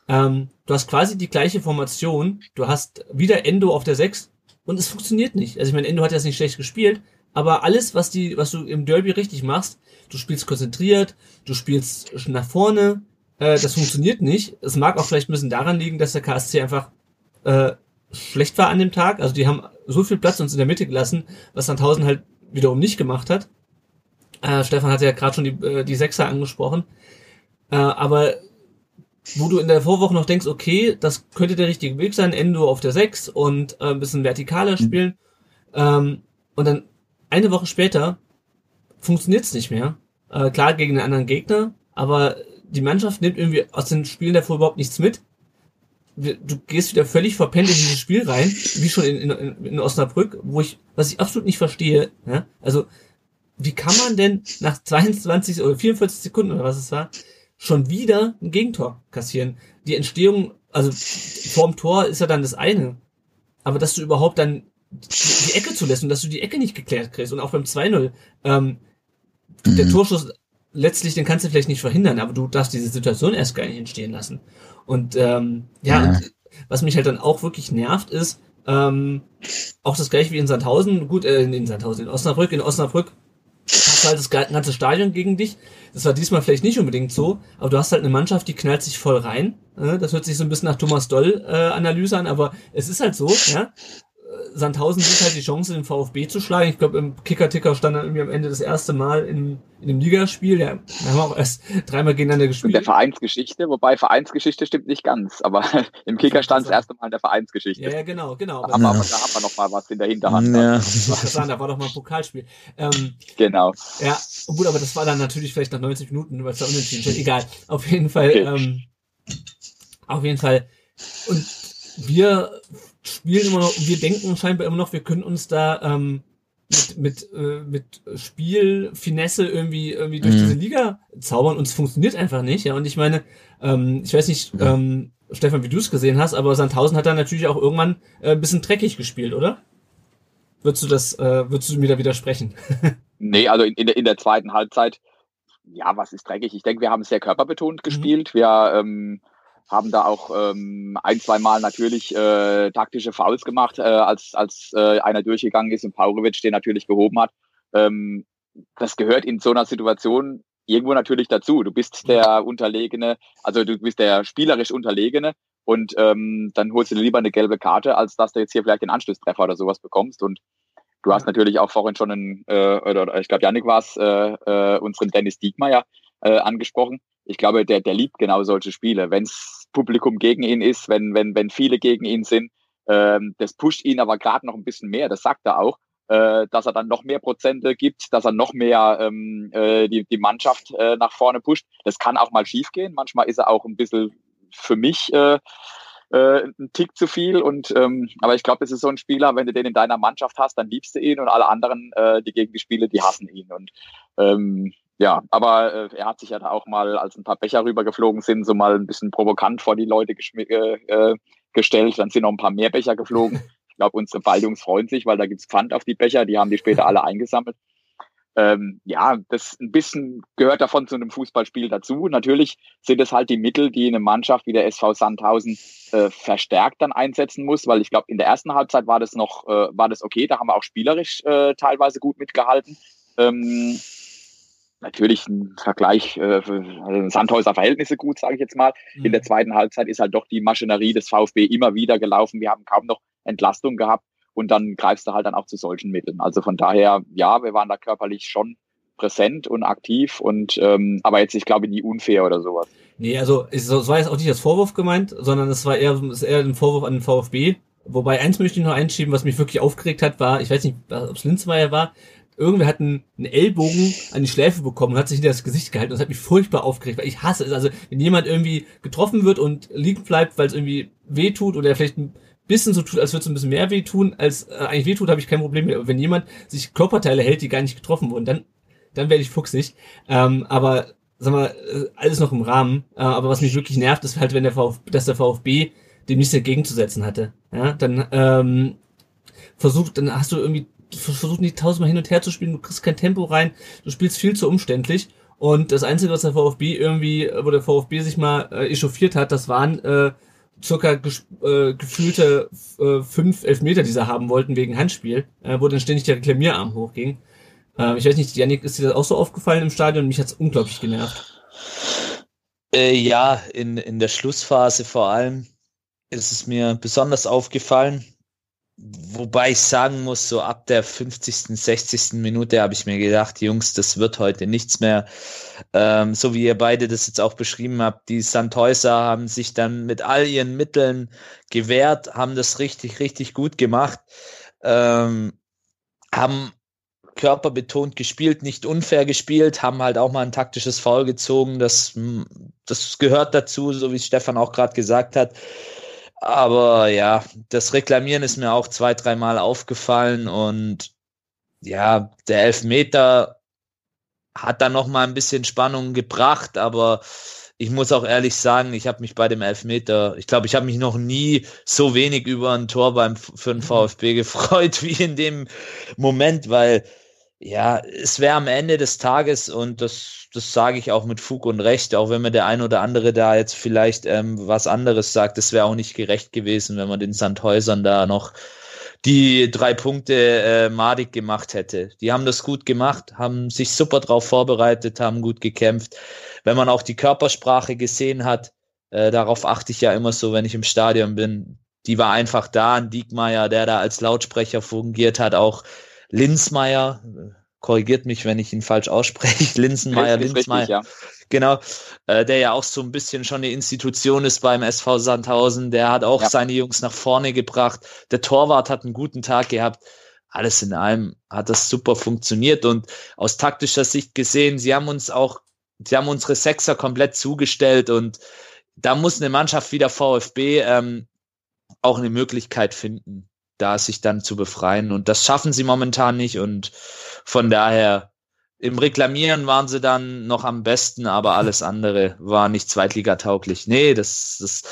A: Ähm, du hast quasi die gleiche Formation, du hast wieder Endo auf der 6 und es funktioniert nicht. Also ich meine, Endo hat jetzt nicht schlecht gespielt, aber alles, was die, was du im Derby richtig machst, du spielst konzentriert, du spielst nach vorne, äh, das funktioniert nicht. Es mag auch vielleicht ein bisschen daran liegen, dass der KSC einfach äh, schlecht war an dem Tag. Also die haben so viel Platz uns in der Mitte gelassen, was Sandhausen halt wiederum nicht gemacht hat. Äh, Stefan hat ja gerade schon die, äh, die Sechser angesprochen. Äh, aber wo du in der Vorwoche noch denkst, okay, das könnte der richtige Weg sein, Endo auf der 6 und äh, ein bisschen vertikaler spielen. Mhm. Ähm, und dann eine Woche später funktioniert's nicht mehr. Äh, klar gegen einen anderen Gegner, aber die Mannschaft nimmt irgendwie aus den Spielen davor überhaupt nichts mit. Du gehst wieder völlig verpennt in dieses Spiel rein, wie schon in, in, in Osnabrück, wo ich, was ich absolut nicht verstehe. Ja? Also, wie kann man denn nach 22 oder 44 Sekunden oder was es war, schon wieder ein Gegentor kassieren. Die Entstehung, also vorm Tor ist ja dann das eine. Aber dass du überhaupt dann die Ecke zulässt und dass du die Ecke nicht geklärt kriegst und auch beim 2-0, ähm, mhm. der Torschuss letztlich, den kannst du vielleicht nicht verhindern, aber du darfst diese Situation erst gar nicht entstehen lassen. Und ähm, ja, ja. Und was mich halt dann auch wirklich nervt, ist, ähm, auch das gleiche wie in Sandhausen, gut, äh, in Sandhausen, in Osnabrück, in Osnabrück hast halt das ganze Stadion gegen dich. Das war diesmal vielleicht nicht unbedingt so, aber du hast halt eine Mannschaft, die knallt sich voll rein. Das hört sich so ein bisschen nach Thomas Doll-Analyse an, aber es ist halt so, ja. Sandhausen sieht halt die Chance, den VfB zu schlagen. Ich glaube, im Kicker-Ticker stand dann irgendwie am Ende das erste Mal in, in dem Ligaspiel. Ja, da haben wir auch erst dreimal gegeneinander gespielt. In
H: der Vereinsgeschichte, wobei Vereinsgeschichte stimmt nicht ganz, aber (laughs) im Kicker stand das erste Mal in der Vereinsgeschichte.
A: Ja, ja genau, genau.
H: Da haben, wir, da haben wir noch mal was in der Hinterhand.
A: Ja. Sagen, da war doch mal ein Pokalspiel. Ähm,
H: genau.
A: Ja, gut, aber das war dann natürlich vielleicht nach 90 Minuten, weil es da unentschieden ist. Egal. Auf jeden Fall, okay. ähm, auf jeden Fall. Und wir spielen immer noch, wir denken scheinbar immer noch, wir können uns da ähm, mit, mit, äh, mit Spielfinesse irgendwie, irgendwie durch mhm. diese Liga zaubern und es funktioniert einfach nicht. Ja, und ich meine, ähm, ich weiß nicht, ja. ähm, Stefan, wie du es gesehen hast, aber Sandhausen hat dann natürlich auch irgendwann äh, ein bisschen dreckig gespielt, oder? Würdest du das, äh, würdest du mir da widersprechen? (laughs)
H: nee, also in, in, der, in der zweiten Halbzeit, ja, was ist dreckig? Ich denke, wir haben sehr körperbetont mhm. gespielt. Mhm. Wir ähm, haben da auch ähm, ein, zwei Mal natürlich äh, taktische Fouls gemacht, äh, als, als äh, einer durchgegangen ist und Paurovic den natürlich gehoben hat. Ähm, das gehört in so einer Situation irgendwo natürlich dazu. Du bist der Unterlegene, also du bist der spielerisch Unterlegene und ähm, dann holst du lieber eine gelbe Karte, als dass du jetzt hier vielleicht den Anschlusstreffer oder sowas bekommst. Und du hast natürlich auch vorhin schon einen, äh, oder ich glaube, Janik war es, äh, äh, unseren Dennis Diekmeyer äh, angesprochen. Ich glaube, der, der liebt genau solche Spiele. Wenns Publikum gegen ihn ist, wenn, wenn, wenn viele gegen ihn sind. Ähm, das pusht ihn aber gerade noch ein bisschen mehr, das sagt er auch, äh, dass er dann noch mehr Prozente gibt, dass er noch mehr ähm, äh, die, die Mannschaft äh, nach vorne pusht. Das kann auch mal schiefgehen. Manchmal ist er auch ein bisschen für mich äh, äh, ein Tick zu viel. Und ähm, aber ich glaube, das ist so ein Spieler, wenn du den in deiner Mannschaft hast, dann liebst du ihn und alle anderen, äh, die gegen die Spiele, die hassen ihn. Und ähm, ja, aber äh, er hat sich ja da auch mal, als ein paar Becher rübergeflogen sind, so mal ein bisschen provokant vor die Leute äh, äh, gestellt. Dann sind noch ein paar mehr Becher geflogen. (laughs) Ich glaube, unsere Balljungs freuen sich, weil da gibt's Pfand auf die Becher, die haben die später alle eingesammelt. Ähm, ja, das ein bisschen gehört davon zu einem Fußballspiel dazu. Natürlich sind es halt die Mittel, die eine Mannschaft wie der SV Sandhausen äh, verstärkt dann einsetzen muss, weil ich glaube, in der ersten Halbzeit war das noch, äh, war das okay, da haben wir auch spielerisch äh, teilweise gut mitgehalten. Ähm, natürlich ein Vergleich, äh, also Sandhäuser Verhältnisse gut, sage ich jetzt mal. Mhm. In der zweiten Halbzeit ist halt doch die Maschinerie des VfB immer wieder gelaufen. Wir haben kaum noch Entlastung gehabt und dann greifst du halt dann auch zu solchen Mitteln. Also von daher, ja, wir waren da körperlich schon präsent und aktiv und ähm, aber jetzt, ich glaube, nie unfair oder sowas.
A: Nee, also es war jetzt auch nicht als Vorwurf gemeint, sondern es war eher, es ist eher ein Vorwurf an den VfB. Wobei eins möchte ich noch einschieben, was mich wirklich aufgeregt hat, war, ich weiß nicht, ob es Linzmeier war, irgendwer hat einen, Ellbogen an die Schläfe bekommen und hat sich hinter das Gesicht gehalten. Das hat mich furchtbar aufgeregt, weil ich hasse es. Also, wenn jemand irgendwie getroffen wird und liegen bleibt, weil es irgendwie weh tut oder vielleicht ein bisschen so tut, als würde es ein bisschen mehr weh tun, als äh, eigentlich weh tut, habe ich kein Problem mit. Aber wenn jemand sich Körperteile hält, die gar nicht getroffen wurden, dann, dann werde ich fuchsig. Ähm, aber, sag mal, äh, alles noch im Rahmen. Äh, aber was mich wirklich nervt, ist halt, wenn der VfB, dass der VfB dem nichts entgegenzusetzen hatte. Ja, dann ähm, versucht, dann hast du irgendwie versucht nicht tausendmal hin und her zu spielen, du kriegst kein Tempo rein, du spielst viel zu umständlich. Und das Einzige, was der VfB irgendwie, wo der VfB sich mal äh, echauffiert hat, das waren äh, circa äh, gefühlte äh, fünf Elfmeter, die sie haben wollten wegen Handspiel, äh, wo dann ständig der Reklamierarm hochging. Äh, ich weiß nicht, Janik, ist dir das auch so aufgefallen im Stadion? Mich hat's unglaublich genervt.
E: Äh, ja, in, in der Schlussphase vor allem ist es mir besonders aufgefallen. Wobei ich sagen muss, so ab der 50., 60. Minute habe ich mir gedacht, Jungs, das wird heute nichts mehr. Ähm, so wie ihr beide das jetzt auch beschrieben habt, die Sandhäuser haben sich dann mit all ihren Mitteln gewehrt, haben das richtig, richtig gut gemacht, ähm, haben körperbetont gespielt, nicht unfair gespielt, haben halt auch mal ein taktisches Foul gezogen. Das, das gehört dazu, so wie Stefan auch gerade gesagt hat. Aber ja, das Reklamieren ist mir auch zwei, dreimal aufgefallen und ja, der Elfmeter hat dann noch mal ein bisschen Spannung gebracht, aber ich muss auch ehrlich sagen, ich habe mich bei dem Elfmeter, ich glaube, ich habe mich noch nie so wenig über ein Tor beim für den mhm. VfB gefreut (laughs) wie in dem Moment, weil ja, es wäre am Ende des Tages, und das, das sage ich auch mit Fug und Recht, auch wenn mir der ein oder andere da jetzt vielleicht ähm, was anderes sagt, es wäre auch nicht gerecht gewesen, wenn man den Sandhäusern da noch die drei Punkte äh, madig gemacht hätte. Die haben das gut gemacht, haben sich super drauf vorbereitet, haben gut gekämpft. Wenn man auch die Körpersprache gesehen hat, äh, darauf achte ich ja immer so, wenn ich im Stadion bin, die war einfach da, ein Diekmeyer, der da als Lautsprecher fungiert hat, auch Linsmeier, korrigiert mich, wenn ich ihn falsch ausspreche, (laughs) Linsenmeier, Linsmeier, ja. genau, äh, der ja auch so ein bisschen schon eine Institution ist beim SV Sandhausen, der hat auch ja. seine Jungs nach vorne gebracht, der Torwart hat einen guten Tag gehabt, alles in allem hat das super funktioniert. Und aus taktischer Sicht gesehen, sie haben uns auch, sie haben unsere Sechser komplett zugestellt. Und da muss eine Mannschaft wie der VfB ähm, auch eine Möglichkeit finden, da sich dann zu befreien. Und das schaffen sie momentan nicht. Und von daher, im Reklamieren waren sie dann noch am besten, aber alles andere war nicht zweitligatauglich. Nee, das, das,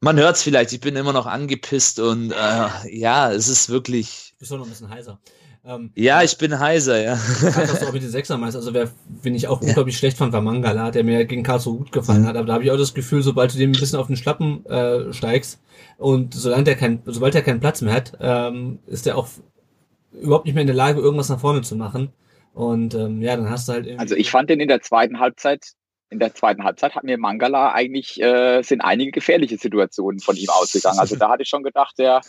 E: man hört es vielleicht, ich bin immer noch angepisst und äh, ja, es ist wirklich.
A: Du bist doch noch ein bisschen heiser.
E: Ähm, ja, ich bin heiser, ja.
A: Auch mit den Sechser meinst. Also wer, wenn ich auch unglaublich ja. schlecht fand, war Mangala, der mir gegen Karlsruhe gut gefallen mhm. hat. Aber da habe ich auch das Gefühl, sobald du dem ein bisschen auf den Schlappen äh, steigst und solange der kein, sobald er keinen Platz mehr hat, ähm, ist er auch überhaupt nicht mehr in der Lage, irgendwas nach vorne zu machen. Und ähm, ja, dann hast du halt.
H: Also ich fand den in der zweiten Halbzeit in der zweiten Halbzeit hat mir Mangala eigentlich, äh, sind einige gefährliche Situationen von ihm ausgegangen. Also da hatte ich schon gedacht, der,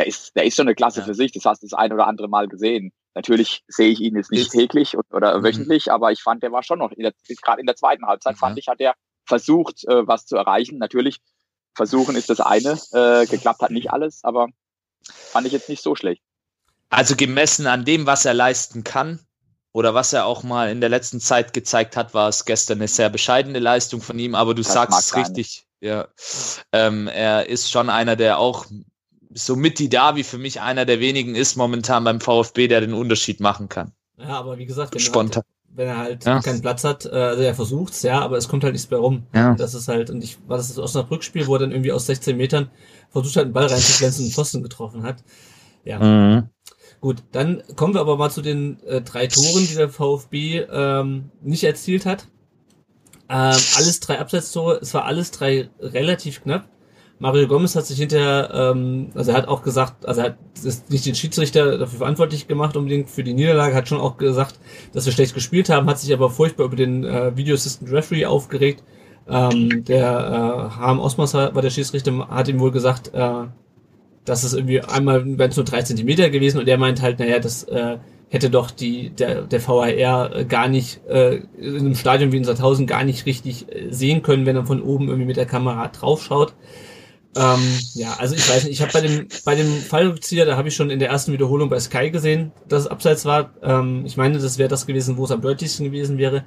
H: der ist, der ist schon eine Klasse ja. für sich. Das hast du das ein oder andere Mal gesehen. Natürlich sehe ich ihn jetzt nicht täglich oder mhm. wöchentlich, aber ich fand, der war schon noch, gerade in der zweiten Halbzeit fand ich, hat er versucht, äh, was zu erreichen. Natürlich, versuchen ist das eine. Äh, geklappt hat nicht alles, aber fand ich jetzt nicht so schlecht.
E: Also gemessen an dem, was er leisten kann, oder was er auch mal in der letzten Zeit gezeigt hat, war es gestern eine sehr bescheidene Leistung von ihm, aber du das sagst es richtig. Ja, ähm, er ist schon einer, der auch so mit die Davi für mich einer der wenigen ist momentan beim VfB, der den Unterschied machen kann.
A: Ja, aber wie gesagt, wenn, Spontan. Er, halt, wenn er halt ja. keinen Platz hat, äh, also er versucht's, ja, aber es kommt halt nichts mehr rum. Ja. Das ist halt, und ich war das aus einem Rückspiel, wo er dann irgendwie aus 16 Metern versucht hat, einen Ball reinzuglänzen und Pfosten getroffen hat. Ja. Mhm. Gut, dann kommen wir aber mal zu den äh, drei Toren, die der VfB ähm, nicht erzielt hat. Ähm, alles drei Abseitstore, es war alles drei relativ knapp. Mario Gomez hat sich hinterher, ähm, also er hat auch gesagt, also er hat ist nicht den Schiedsrichter dafür verantwortlich gemacht, unbedingt für die Niederlage, hat schon auch gesagt, dass wir schlecht gespielt haben, hat sich aber furchtbar über den äh, Video Assistant Referee aufgeregt. Ähm, der äh, Harm Osmas war der Schiedsrichter, hat ihm wohl gesagt, äh, dass es irgendwie einmal, wenn es nur drei Zentimeter gewesen und er meint halt, naja, das äh, hätte doch die der, der VAR gar nicht äh, in einem Stadion wie in Sandhausen gar nicht richtig äh, sehen können, wenn er von oben irgendwie mit der Kamera draufschaut. Ähm, ja, also ich weiß nicht, ich habe bei dem bei dem Fallrückzieher, da habe ich schon in der ersten Wiederholung bei Sky gesehen, dass es abseits war. Ähm, ich meine, das wäre das gewesen, wo es am deutlichsten gewesen wäre.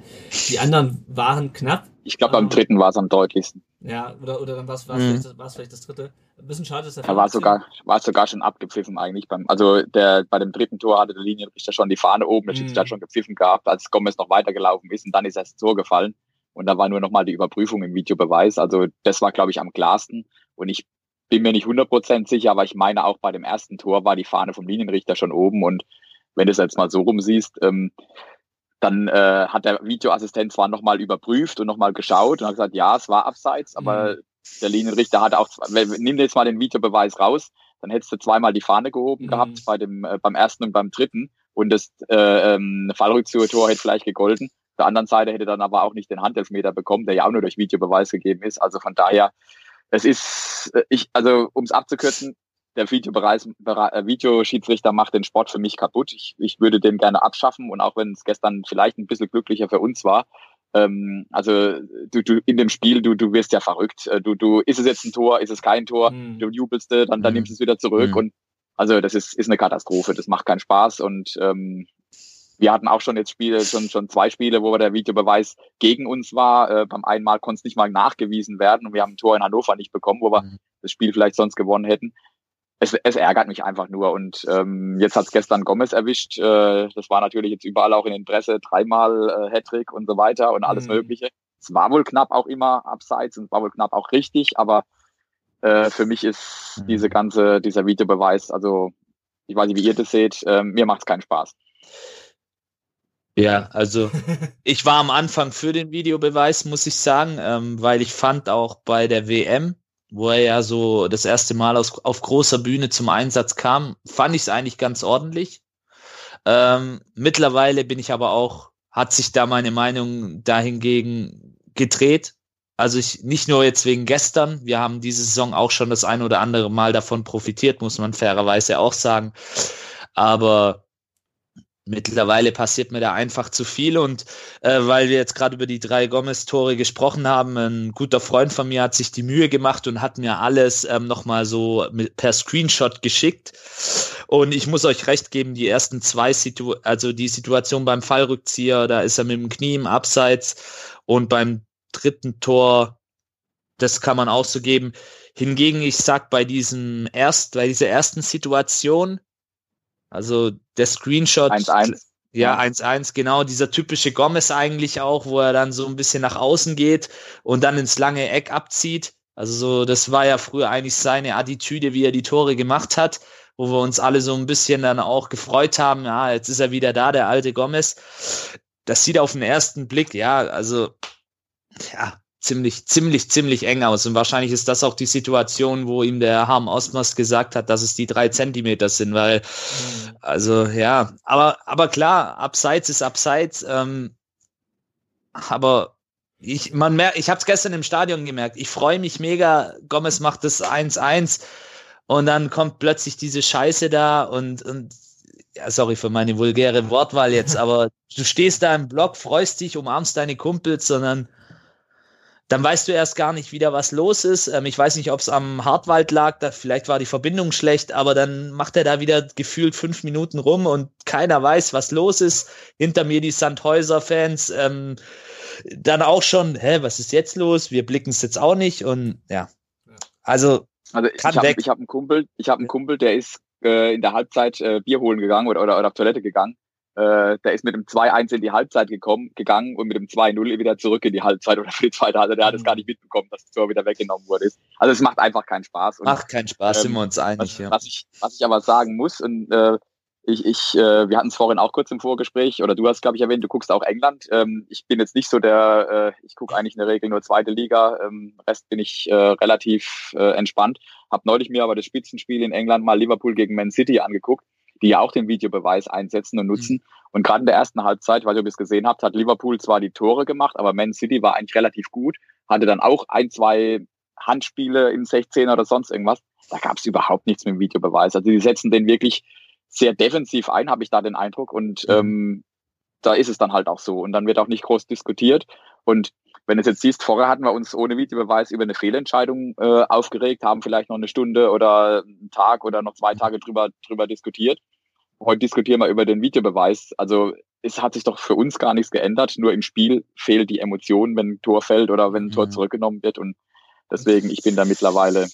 A: Die anderen waren knapp.
H: Ich glaube, beim ähm, dritten war es am deutlichsten.
A: Ja, oder oder dann war es mhm. vielleicht, vielleicht das dritte. Ein bisschen schade ist
H: der Er war sogar war sogar schon abgepfiffen eigentlich beim also der bei dem dritten Tor hatte der Linienrichter schon die Fahne oben, der Schiedsrichter mhm. hat schon gepfiffen gehabt, als Gomez noch weitergelaufen ist und dann ist er ins Tor gefallen und da war nur noch mal die Überprüfung im Videobeweis. Also das war glaube ich am klarsten. Und ich bin mir nicht 100% sicher, aber ich meine auch bei dem ersten Tor war die Fahne vom Linienrichter schon oben und wenn du es jetzt mal so rum siehst, ähm, dann äh, hat der Videoassistent zwar nochmal überprüft und nochmal geschaut und hat gesagt, ja, es war abseits, aber mhm. der Linienrichter hatte auch, nimm jetzt mal den Videobeweis raus, dann hättest du zweimal die Fahne gehoben mhm. gehabt bei dem, äh, beim ersten und beim dritten und das äh, ähm, Fallrückzieher-Tor hätte vielleicht gegolten. Auf der anderen Seite hätte dann aber auch nicht den Handelfmeter bekommen, der ja auch nur durch Videobeweis gegeben ist. Also von daher, es ist, äh, ich, also um es abzukürzen, der äh, Videoschiedsrichter macht den Sport für mich kaputt. Ich, ich würde den gerne abschaffen und auch wenn es gestern vielleicht ein bisschen glücklicher für uns war, ähm, also du, du in dem Spiel, du, du wirst ja verrückt. Äh, du, du, ist es jetzt ein Tor, ist es kein Tor, mhm. du jubelst, dann, dann mhm. nimmst du es wieder zurück mhm. und also das ist, ist eine Katastrophe, das macht keinen Spaß und ähm, wir hatten auch schon jetzt Spiele, schon, schon zwei Spiele, wo der Videobeweis gegen uns war. Äh, beim einen Mal konnte es nicht mal nachgewiesen werden und wir haben ein Tor in Hannover nicht bekommen, wo wir mhm. das Spiel vielleicht sonst gewonnen hätten. Es, es ärgert mich einfach nur und ähm, jetzt hat es gestern Gomez erwischt. Äh, das war natürlich jetzt überall auch in den Presse dreimal äh, Hattrick und so weiter und alles mhm. Mögliche. Es war wohl knapp auch immer abseits und es war wohl knapp auch richtig, aber äh, für mich ist mhm. diese ganze dieser Videobeweis, also ich weiß nicht, wie ihr das seht, äh, mir macht es keinen Spaß.
E: Ja, also (laughs) ich war am Anfang für den Videobeweis, muss ich sagen, ähm, weil ich fand auch bei der WM, wo er ja so das erste Mal aus, auf großer Bühne zum Einsatz kam, fand ich es eigentlich ganz ordentlich. Ähm, mittlerweile bin ich aber auch, hat sich da meine Meinung dahingegen gedreht. Also ich nicht nur jetzt wegen gestern, wir haben diese Saison auch schon das ein oder andere Mal davon profitiert, muss man fairerweise auch sagen. Aber Mittlerweile passiert mir da einfach zu viel und äh, weil wir jetzt gerade über die drei Gomez-Tore gesprochen haben, ein guter Freund von mir hat sich die Mühe gemacht und hat mir alles ähm, nochmal so mit, per Screenshot geschickt. Und ich muss euch recht geben, die ersten zwei Situ also die Situation beim Fallrückzieher, da ist er mit dem Knie im Abseits und beim dritten Tor, das kann man auch so geben. Hingegen, ich sag bei diesem erst, bei dieser ersten Situation, also der Screenshot.
H: 1-1.
E: Ja, 1-1, genau, dieser typische Gomez eigentlich auch, wo er dann so ein bisschen nach außen geht und dann ins lange Eck abzieht. Also so, das war ja früher eigentlich seine Attitüde, wie er die Tore gemacht hat, wo wir uns alle so ein bisschen dann auch gefreut haben, ja, jetzt ist er wieder da, der alte Gomez. Das sieht auf den ersten Blick, ja, also, ja, ziemlich, ziemlich, ziemlich eng aus. Und wahrscheinlich ist das auch die Situation, wo ihm der Harm Osmos gesagt hat, dass es die drei Zentimeter sind, weil, mhm. also ja, aber, aber klar, abseits ist abseits, ähm, aber ich, man merkt, ich habe es gestern im Stadion gemerkt, ich freue mich mega, Gomez macht das 1-1 und dann kommt plötzlich diese Scheiße da und, und ja, sorry für meine vulgäre Wortwahl jetzt, (laughs) aber du stehst da im Block, freust dich, umarmst deine Kumpels, sondern dann weißt du erst gar nicht wieder, was los ist. Ähm, ich weiß nicht, ob es am Hartwald lag, da, vielleicht war die Verbindung schlecht, aber dann macht er da wieder gefühlt fünf Minuten rum und keiner weiß, was los ist. Hinter mir die Sandhäuser-Fans ähm, dann auch schon, hä, was ist jetzt los? Wir blicken es jetzt auch nicht und ja. Also,
H: also ich habe hab einen Kumpel, ich habe einen Kumpel, der ist äh, in der Halbzeit äh, Bier holen gegangen oder, oder, oder auf Toilette gegangen äh, der ist mit dem 2-1 in die Halbzeit gekommen, gegangen und mit dem 2-0 wieder zurück in die Halbzeit oder für die zweite Halbzeit. Der hat es mhm. gar nicht mitbekommen, dass das Tor wieder weggenommen wurde. Also es macht einfach keinen Spaß.
E: Und, macht keinen Spaß, ähm, sind wir uns einig.
H: Was, ja. was, ich, was ich aber sagen muss, und äh, ich, ich äh, wir hatten es vorhin auch kurz im Vorgespräch, oder du hast, glaube ich, erwähnt, du guckst auch England. Ähm, ich bin jetzt nicht so der, äh, ich gucke eigentlich in der Regel nur zweite Liga, ähm, Rest bin ich äh, relativ äh, entspannt. Hab neulich mir aber das Spitzenspiel in England mal Liverpool gegen Man City angeguckt die ja auch den Videobeweis einsetzen und nutzen. Mhm. Und gerade in der ersten Halbzeit, weil ihr es gesehen habt, hat Liverpool zwar die Tore gemacht, aber Man City war eigentlich relativ gut, hatte dann auch ein, zwei Handspiele in 16 oder sonst irgendwas. Da gab es überhaupt nichts mit dem Videobeweis. Also die setzen den wirklich sehr defensiv ein, habe ich da den Eindruck. Und mhm. ähm, da ist es dann halt auch so. Und dann wird auch nicht groß diskutiert. Und wenn du es jetzt siehst, vorher hatten wir uns ohne Videobeweis über eine Fehlentscheidung äh, aufgeregt, haben vielleicht noch eine Stunde oder einen Tag oder noch zwei Tage drüber, drüber diskutiert. Heute diskutieren wir über den Videobeweis. Also es hat sich doch für uns gar nichts geändert. Nur im Spiel fehlt die Emotion, wenn ein Tor fällt oder wenn ein Tor zurückgenommen wird. Und deswegen, ich bin da mittlerweile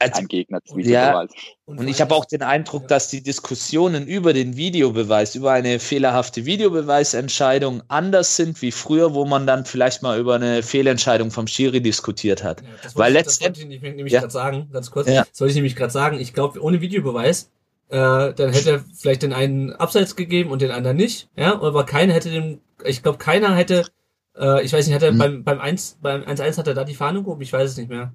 E: Also,
H: ein Gegner des
E: ja.
H: Videobeweis.
E: Und ich habe auch den Eindruck, dass die Diskussionen über den Videobeweis, über eine fehlerhafte Videobeweisentscheidung anders sind wie früher, wo man dann vielleicht mal über eine Fehlentscheidung vom Schiri diskutiert hat.
A: Ja, das
E: Weil
A: wollte, das wollte
E: letztendlich,
A: ich nämlich
E: Ja.
A: gerade sagen, ganz kurz.
E: Ja.
A: Das wollte ich nämlich gerade sagen. Ich glaube, ohne Videobeweis, äh, dann hätte er vielleicht den einen Abseits gegeben und den anderen nicht. Ja, aber keiner hätte den, ich glaube, keiner hätte, äh, ich weiß nicht, hat er
E: Mhm.
A: beim, beim 1, beim 1-1 hat er da die Fahne gehoben? Ich weiß es nicht mehr.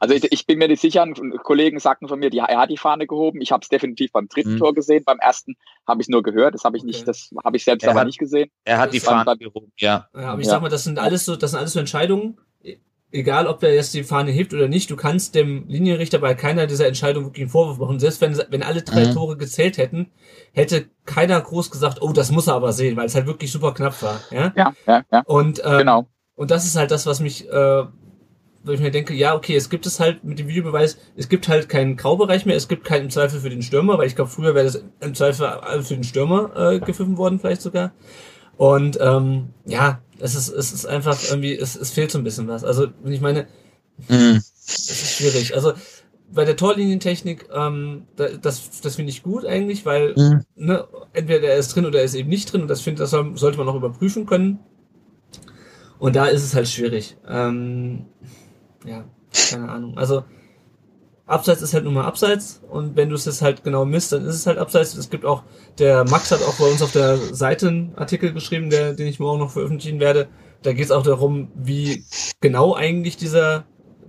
H: Also ich, ich bin mir nicht sicher, Kollegen sagten von mir, die, er hat die Fahne gehoben. Ich habe es definitiv beim dritten
E: Mhm.
H: Tor gesehen, beim ersten habe ich es nur gehört, das habe ich
A: Okay.
H: nicht, das habe ich selbst
E: Er
H: aber
E: hat-
H: nicht gesehen.
E: er hat die Fahne gehoben, ja.
A: Ja, aber ich
H: Ja.
A: sag mal, das sind alles so, das sind alles so Entscheidungen. e- Egal, ob der jetzt die Fahne hebt oder nicht, du kannst dem Linienrichter bei keiner dieser Entscheidungen wirklich einen Vorwurf machen. Selbst wenn, wenn alle drei
E: Mhm.
A: Tore gezählt hätten, hätte keiner groß gesagt, oh, das muss er aber sehen, weil es halt wirklich super knapp war. Ja?
H: Ja, ja, ja,
A: Und, ähm,
H: genau.
A: und das ist halt das, was mich, äh, wo ich mir denke, ja, okay, es gibt es halt mit dem Videobeweis, es gibt halt keinen Graubereich mehr, es gibt keinen Zweifel für den Stürmer, weil ich glaube, früher wäre das im Zweifel für den Stürmer äh, gepfiffen worden, vielleicht sogar. Und ähm, ja, es ist, es ist einfach irgendwie, es, es fehlt so ein bisschen was. Also, wenn ich meine,
E: Mhm.
A: es ist schwierig. Also bei der Torlinientechnik, ähm, da, das, das finde ich gut eigentlich, weil
E: Mhm.
A: ne, entweder er ist drin oder er ist eben nicht drin und das finde das soll, sollte man auch überprüfen können. Und da ist es halt schwierig. Ähm, ja, keine Ahnung. Also Abseits ist halt nun mal Abseits und wenn du es jetzt halt genau misst, dann ist es halt Abseits. Es gibt auch, der Max hat auch bei uns auf der Seite einen Artikel geschrieben, der, den ich morgen noch veröffentlichen werde. Da geht es auch darum, wie genau eigentlich dieser,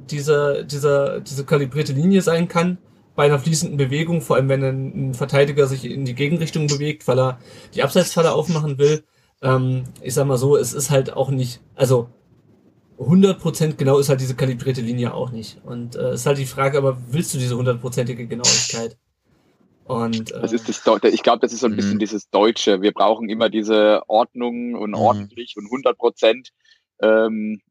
A: dieser, dieser, diese kalibrierte Linie sein kann bei einer fließenden Bewegung, vor allem wenn ein, Verteidiger sich in die Gegenrichtung bewegt, weil er die Abseitsfalle aufmachen will. Ähm, ich sag mal so, es ist halt auch nicht, also 100% genau ist halt diese kalibrierte Linie auch nicht. Und äh, ist halt die Frage, aber willst du diese hundertprozentige Genauigkeit? Und äh,
H: Das ist das, Deu- ich glaube, das ist so ein bisschen
E: Mhm.
H: dieses Deutsche. Wir brauchen immer diese Ordnung und
E: Mhm.
H: ordentlich und 100 Prozent. Ähm,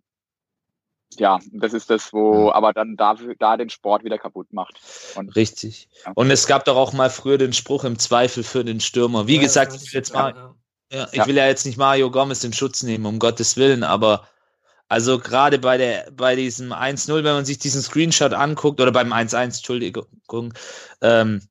H: ja, das ist das, wo
E: Mhm.
H: aber dann dafür, da den Sport wieder kaputt macht. Und
E: Richtig.
H: Ja.
E: Und es gab doch auch mal früher den Spruch im Zweifel für den Stürmer. Wie
A: ja,
E: gesagt, ich will, jetzt
A: ja,
E: mal,
A: ja.
E: ja, ich
H: Ja.
E: will ja jetzt nicht Mario Gomez in Schutz nehmen, um Gottes Willen, aber also gerade bei der, bei diesem 1-0, wenn man sich diesen Screenshot anguckt, oder beim 1-1, Entschuldigung, ähm,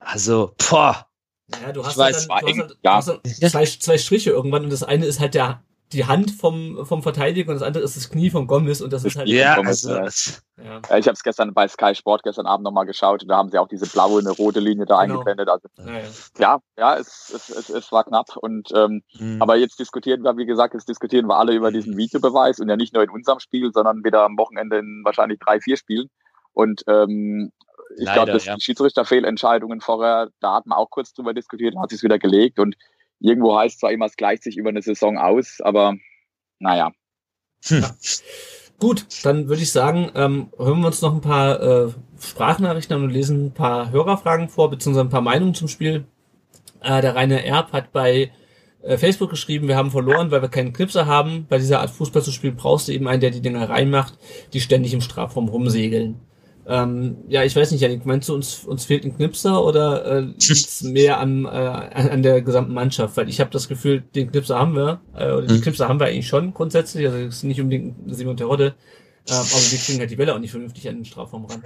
E: also, boah,
A: Ja, du
E: Ich
A: hast halt dann, du hast halt,
H: ja.
A: du hast halt zwei, zwei Striche irgendwann und das eine ist halt der die Hand vom, vom Verteidiger und das andere ist das Knie von Gomez und das ist halt
E: ja,
H: Gomez,
E: also,
H: ja.
E: das-
A: ja.
H: ich habe es gestern bei Sky Sport gestern Abend nochmal geschaut und da haben sie auch diese blaue und eine rote Linie da
A: Genau.
H: eingeblendet. Also
A: Naja.
H: ja, ja, es, es, es, es war knapp und ähm,
E: hm.
H: Aber jetzt diskutieren wir, wie gesagt, jetzt diskutieren wir alle über diesen Videobeweis und ja nicht nur in unserem Spiel, sondern wieder am Wochenende in wahrscheinlich drei, vier Spielen. Und ähm, ich glaube, dass
E: ja.
H: die Schiedsrichterfehlentscheidungen vorher, da hat man auch kurz drüber diskutiert, hat sich wieder gelegt und irgendwo heißt zwar immer, es gleicht sich über eine Saison aus, aber naja.
A: Gut, dann würde ich sagen, ähm, hören wir uns noch ein paar äh, Sprachnachrichten an und lesen ein paar Hörerfragen vor, beziehungsweise ein paar Meinungen zum Spiel. Äh, der Rainer Erb hat bei äh, Facebook geschrieben, wir haben verloren, weil wir keinen Knipser haben. Bei dieser Art Fußball zu spielen brauchst du eben einen, der die Dinger reinmacht, die ständig im Strafraum rumsegeln. Ähm, ja, ich weiß nicht, Janik, meinst du, uns, uns fehlt ein Knipser oder äh, liegt's (laughs) mehr an, äh, an der gesamten Mannschaft? Weil ich habe das Gefühl, den Knipser haben wir, äh, oder die
E: Mhm.
A: Knipser haben wir eigentlich schon grundsätzlich, also ist nicht unbedingt Simon Terodde, äh, aber wir kriegen halt die Bälle auch nicht vernünftig an den Strafraum ran.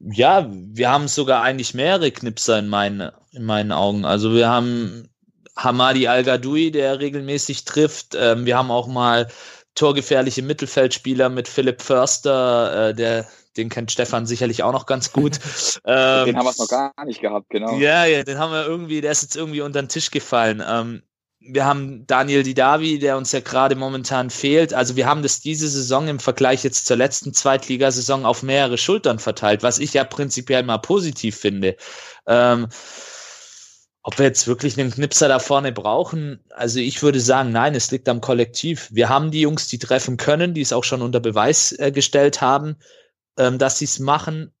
E: Ja, wir haben sogar eigentlich mehrere Knipser in meinen, in meinen Augen. Also wir haben Hamadi Al-Gadoui, der regelmäßig trifft. Ähm, wir haben auch mal torgefährliche Mittelfeldspieler mit Philipp Förster, äh, der, den kennt Stefan sicherlich auch noch ganz gut. (laughs) ähm,
H: Den haben wir noch gar nicht gehabt, genau.
E: ja, ja, den haben wir irgendwie, der ist jetzt irgendwie unter den Tisch gefallen. Ähm, wir haben Daniel Didavi, der uns ja gerade momentan fehlt. Also wir haben das diese Saison im Vergleich jetzt zur letzten Zweitligasaison auf mehrere Schultern verteilt, was ich ja prinzipiell mal positiv finde. Ähm, ob wir jetzt wirklich einen Knipser da vorne brauchen, also ich würde sagen, nein, es liegt am Kollektiv. Wir haben die Jungs, die treffen können, die es auch schon unter Beweis äh, gestellt haben, ähm, dass sie es machen.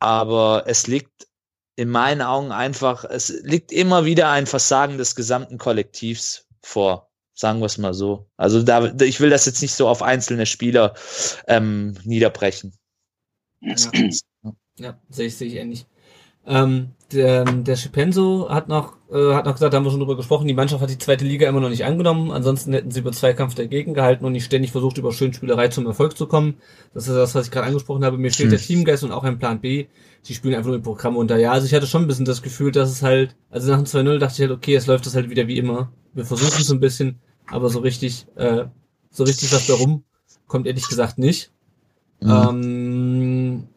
E: Aber es liegt in meinen Augen einfach, es liegt immer wieder ein Versagen des gesamten Kollektivs vor. Sagen wir es mal so. Also da, ich will das jetzt nicht so auf einzelne Spieler ähm, niederbrechen.
A: Ja, ja sehe ich, sehe ich ähnlich. Ähm, der, der Schipenso hat noch, äh, hat noch gesagt, da haben wir schon drüber gesprochen, die Mannschaft hat die zweite Liga immer noch nicht angenommen, ansonsten hätten sie über Zweikampf dagegen gehalten und nicht ständig versucht, über Schönspielerei zum Erfolg zu kommen. Das ist das, was ich gerade angesprochen habe. Mir fehlt der Teamgeist und auch ein Plan B. Sie spielen einfach nur im Programm unter. Ja, also ich hatte schon ein bisschen das Gefühl, dass es halt, also nach dem 2-0 dachte ich halt, okay, es läuft das halt wieder wie immer. Wir versuchen es ein bisschen, aber so richtig, äh, so richtig was da rum kommt ehrlich gesagt nicht.
E: Mhm.
A: Ähm,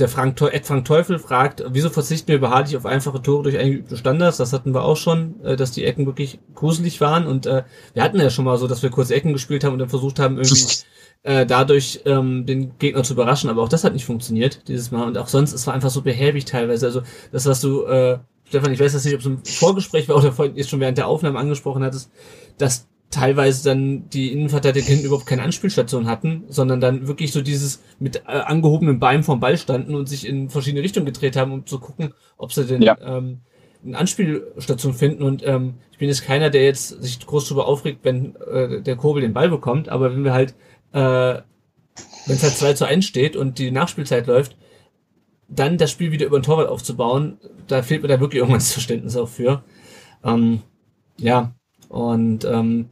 A: der Frank, Ed Frank Teufel fragt, wieso verzichten wir beharrlich auf einfache Tore durch eingeübte Standards? Das hatten wir auch schon, äh, dass die Ecken wirklich gruselig waren. Und äh, wir hatten ja schon mal so, dass wir kurz Ecken gespielt haben und dann versucht haben, irgendwie (laughs) äh, dadurch ähm, den Gegner zu überraschen. Aber auch das hat nicht funktioniert dieses Mal. Und auch sonst, es war einfach so behäbig teilweise. Also das, was du, äh, Stefan, ich weiß jetzt nicht, ob es im Vorgespräch war oder vorhin jetzt schon während der Aufnahme angesprochen hattest, dass teilweise dann die Innenverteidiger hinten überhaupt keine Anspielstation hatten, sondern dann wirklich so dieses mit äh, angehobenem Bein vom Ball standen und sich in verschiedene Richtungen gedreht haben, um zu gucken, ob sie denn
H: Ja.
A: ähm, eine Anspielstation finden. Und ähm, ich bin jetzt keiner, der jetzt sich groß darüber aufregt, wenn äh, der Kurbel den Ball bekommt, aber wenn wir halt, äh, wenn es halt 2 zu 1 steht und die Nachspielzeit läuft, dann das Spiel wieder über den Torwart aufzubauen, da fehlt mir da wirklich irgendwann das Verständnis auch für. Ähm, ja, und ähm,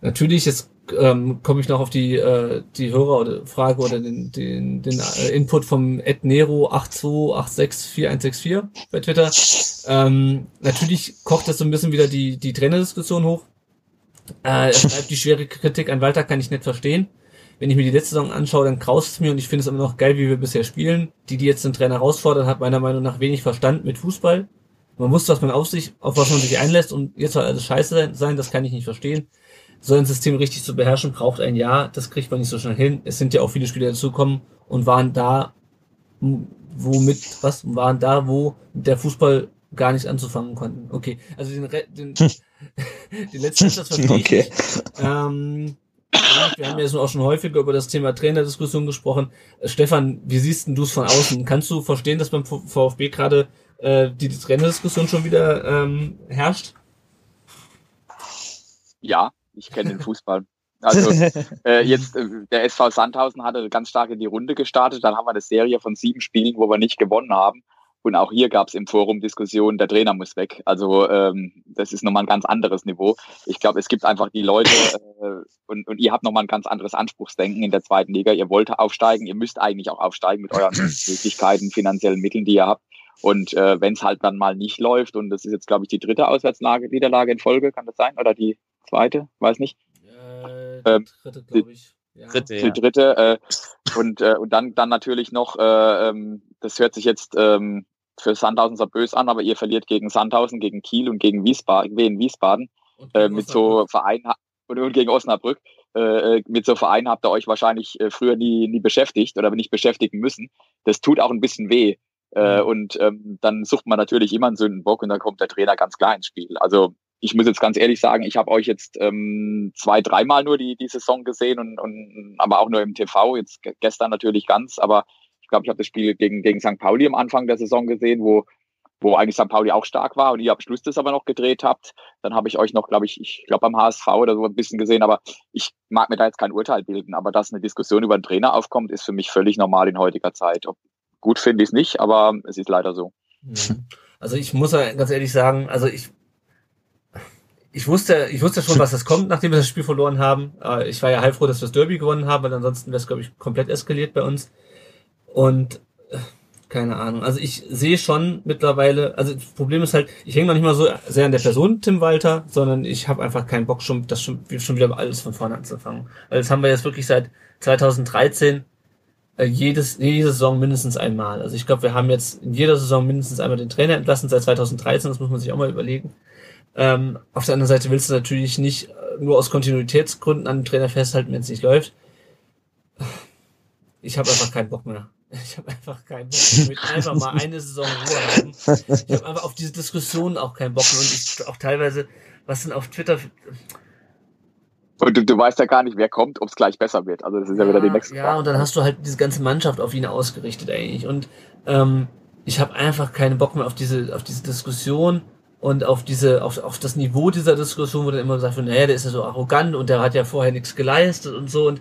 A: natürlich, jetzt ähm, komme ich noch auf die, äh, die Hörer oder Frage oder den, den, den äh, Input vom Nero 82864164 bei Twitter. Ähm, natürlich kocht das so ein bisschen wieder die, die Trainerdiskussion hoch. Äh, er (laughs) schreibt, die schwere Kritik an Walter kann ich nicht verstehen. Wenn ich mir die letzte Saison anschaue, dann graust es mir und ich finde es immer noch geil, wie wir bisher spielen. Die, die jetzt den Trainer herausfordern, hat meiner Meinung nach wenig Verstand mit Fußball. Man wusste, was man auf sich, auf was man sich einlässt und jetzt soll alles scheiße sein, das kann ich nicht verstehen. So ein System richtig zu beherrschen, braucht ein Jahr, das kriegt man nicht so schnell hin. Es sind ja auch viele Spieler dazugekommen und waren da, womit, was, waren da, wo der Fußball gar nicht anzufangen konnten. Okay, also den, Re- den, (laughs) den letzten Satz verstehe
E: Okay.
A: Ähm, wir haben ja jetzt auch schon häufiger über das Thema Trainerdiskussion gesprochen. Äh, Stefan, wie siehst denn du es von außen? Kannst du verstehen, dass beim VfB gerade äh, die, die Trainerdiskussion schon wieder ähm, herrscht?
H: Ja, ich kenne den Fußball. Also (laughs) äh, jetzt äh, der SV Sandhausen hatte ganz stark in die Runde gestartet. Dann haben wir eine Serie von sieben Spielen, wo wir nicht gewonnen haben. Und auch hier gab es im Forum Diskussionen, der Trainer muss weg. Also ähm, das ist nochmal ein ganz anderes Niveau. Ich glaube, es gibt einfach die Leute äh, und, und ihr habt nochmal ein ganz anderes Anspruchsdenken in der zweiten Liga. Ihr wollt aufsteigen, ihr müsst eigentlich auch aufsteigen mit euren (clears throat) Möglichkeiten, finanziellen Mitteln, die ihr habt. Und äh, wenn es halt dann mal nicht läuft, und das ist jetzt, glaube ich, die dritte Auswärtslage, Niederlage in Folge, kann das sein? Oder die zweite? Weiß nicht.
A: Äh,
H: Ähm,
A: dritte, glaube ich. Ja.
E: Dritte,
H: die
E: ja.
H: dritte äh, und äh, und dann dann natürlich noch äh, ähm, das hört sich jetzt ähm, für Sandhausen so böse an, aber ihr verliert gegen Sandhausen, gegen Kiel und gegen Wiesbaden, Wien Wiesbaden
A: Und
H: äh,
A: gegen
H: mit so
A: Osnabrück.
H: Vereinen und, und gegen Osnabrück äh, äh, mit so Vereinen habt ihr euch wahrscheinlich äh, früher nie nie beschäftigt oder nicht beschäftigen müssen. Das tut auch ein bisschen weh. Äh,
A: Mhm.
H: und ähm, dann sucht man natürlich immer einen Sündenbock und dann kommt der Trainer ganz klar ins Spiel. Also ich muss jetzt ganz ehrlich sagen, ich habe euch jetzt ähm, zwei, dreimal nur die, die Saison gesehen und, und aber auch nur im TV, jetzt ge- gestern natürlich ganz, aber ich glaube, ich habe das Spiel gegen, gegen St. Pauli am Anfang der Saison gesehen, wo, wo eigentlich St. Pauli auch stark war und ihr am Schluss das aber noch gedreht habt. Dann habe ich euch noch, glaube ich, ich glaube beim HSV oder so ein bisschen gesehen, aber ich mag mir da jetzt kein Urteil bilden. Aber dass eine Diskussion über einen Trainer aufkommt, ist für mich völlig normal in heutiger Zeit. Ob, gut finde ich es nicht, aber es ist leider so.
A: Mhm. Also ich muss ganz ehrlich sagen, also ich ich wusste, ich wusste schon, was das kommt, nachdem wir das Spiel verloren haben. Äh, Ich war ja heilfroh, dass wir das Derby gewonnen haben, weil ansonsten wäre es, glaube ich, komplett eskaliert bei uns. Und äh, keine Ahnung. Also ich sehe schon mittlerweile, also das Problem ist halt, ich hänge noch nicht mal so sehr an der Person Tim Walter, sondern ich habe einfach keinen Bock, schon, das schon, schon wieder alles von vorne anzufangen. Weil das haben wir jetzt wirklich seit 2013 äh, jedes, jede Saison mindestens einmal. Also ich glaube, wir haben jetzt in jeder Saison mindestens einmal den Trainer entlassen seit 2013, das muss man sich auch mal überlegen. Ähm, auf der anderen Seite willst du natürlich nicht äh, nur aus Kontinuitätsgründen an dem Trainer festhalten, wenn es nicht läuft. Ich habe einfach keinen Bock mehr. Ich habe einfach keinen Bock. Ich will einfach mal eine Saison Ruhe haben. Ich habe einfach auf diese Diskussionen auch keinen Bock mehr. Und ich auch teilweise, was denn auf Twitter
H: Und du, du weißt ja gar nicht, wer kommt, ob es gleich besser wird. Also das ist ja, wieder die nächste
A: Ja,
H: Frage.
A: und dann hast du halt diese ganze Mannschaft auf ihn ausgerichtet eigentlich. Und ähm, ich habe einfach keinen Bock mehr auf diese, auf diese Diskussion und auf diese, auf, auf das Niveau dieser Diskussion, dann immer gesagt naja, der ist ja so arrogant und der hat ja vorher nichts geleistet und so. Und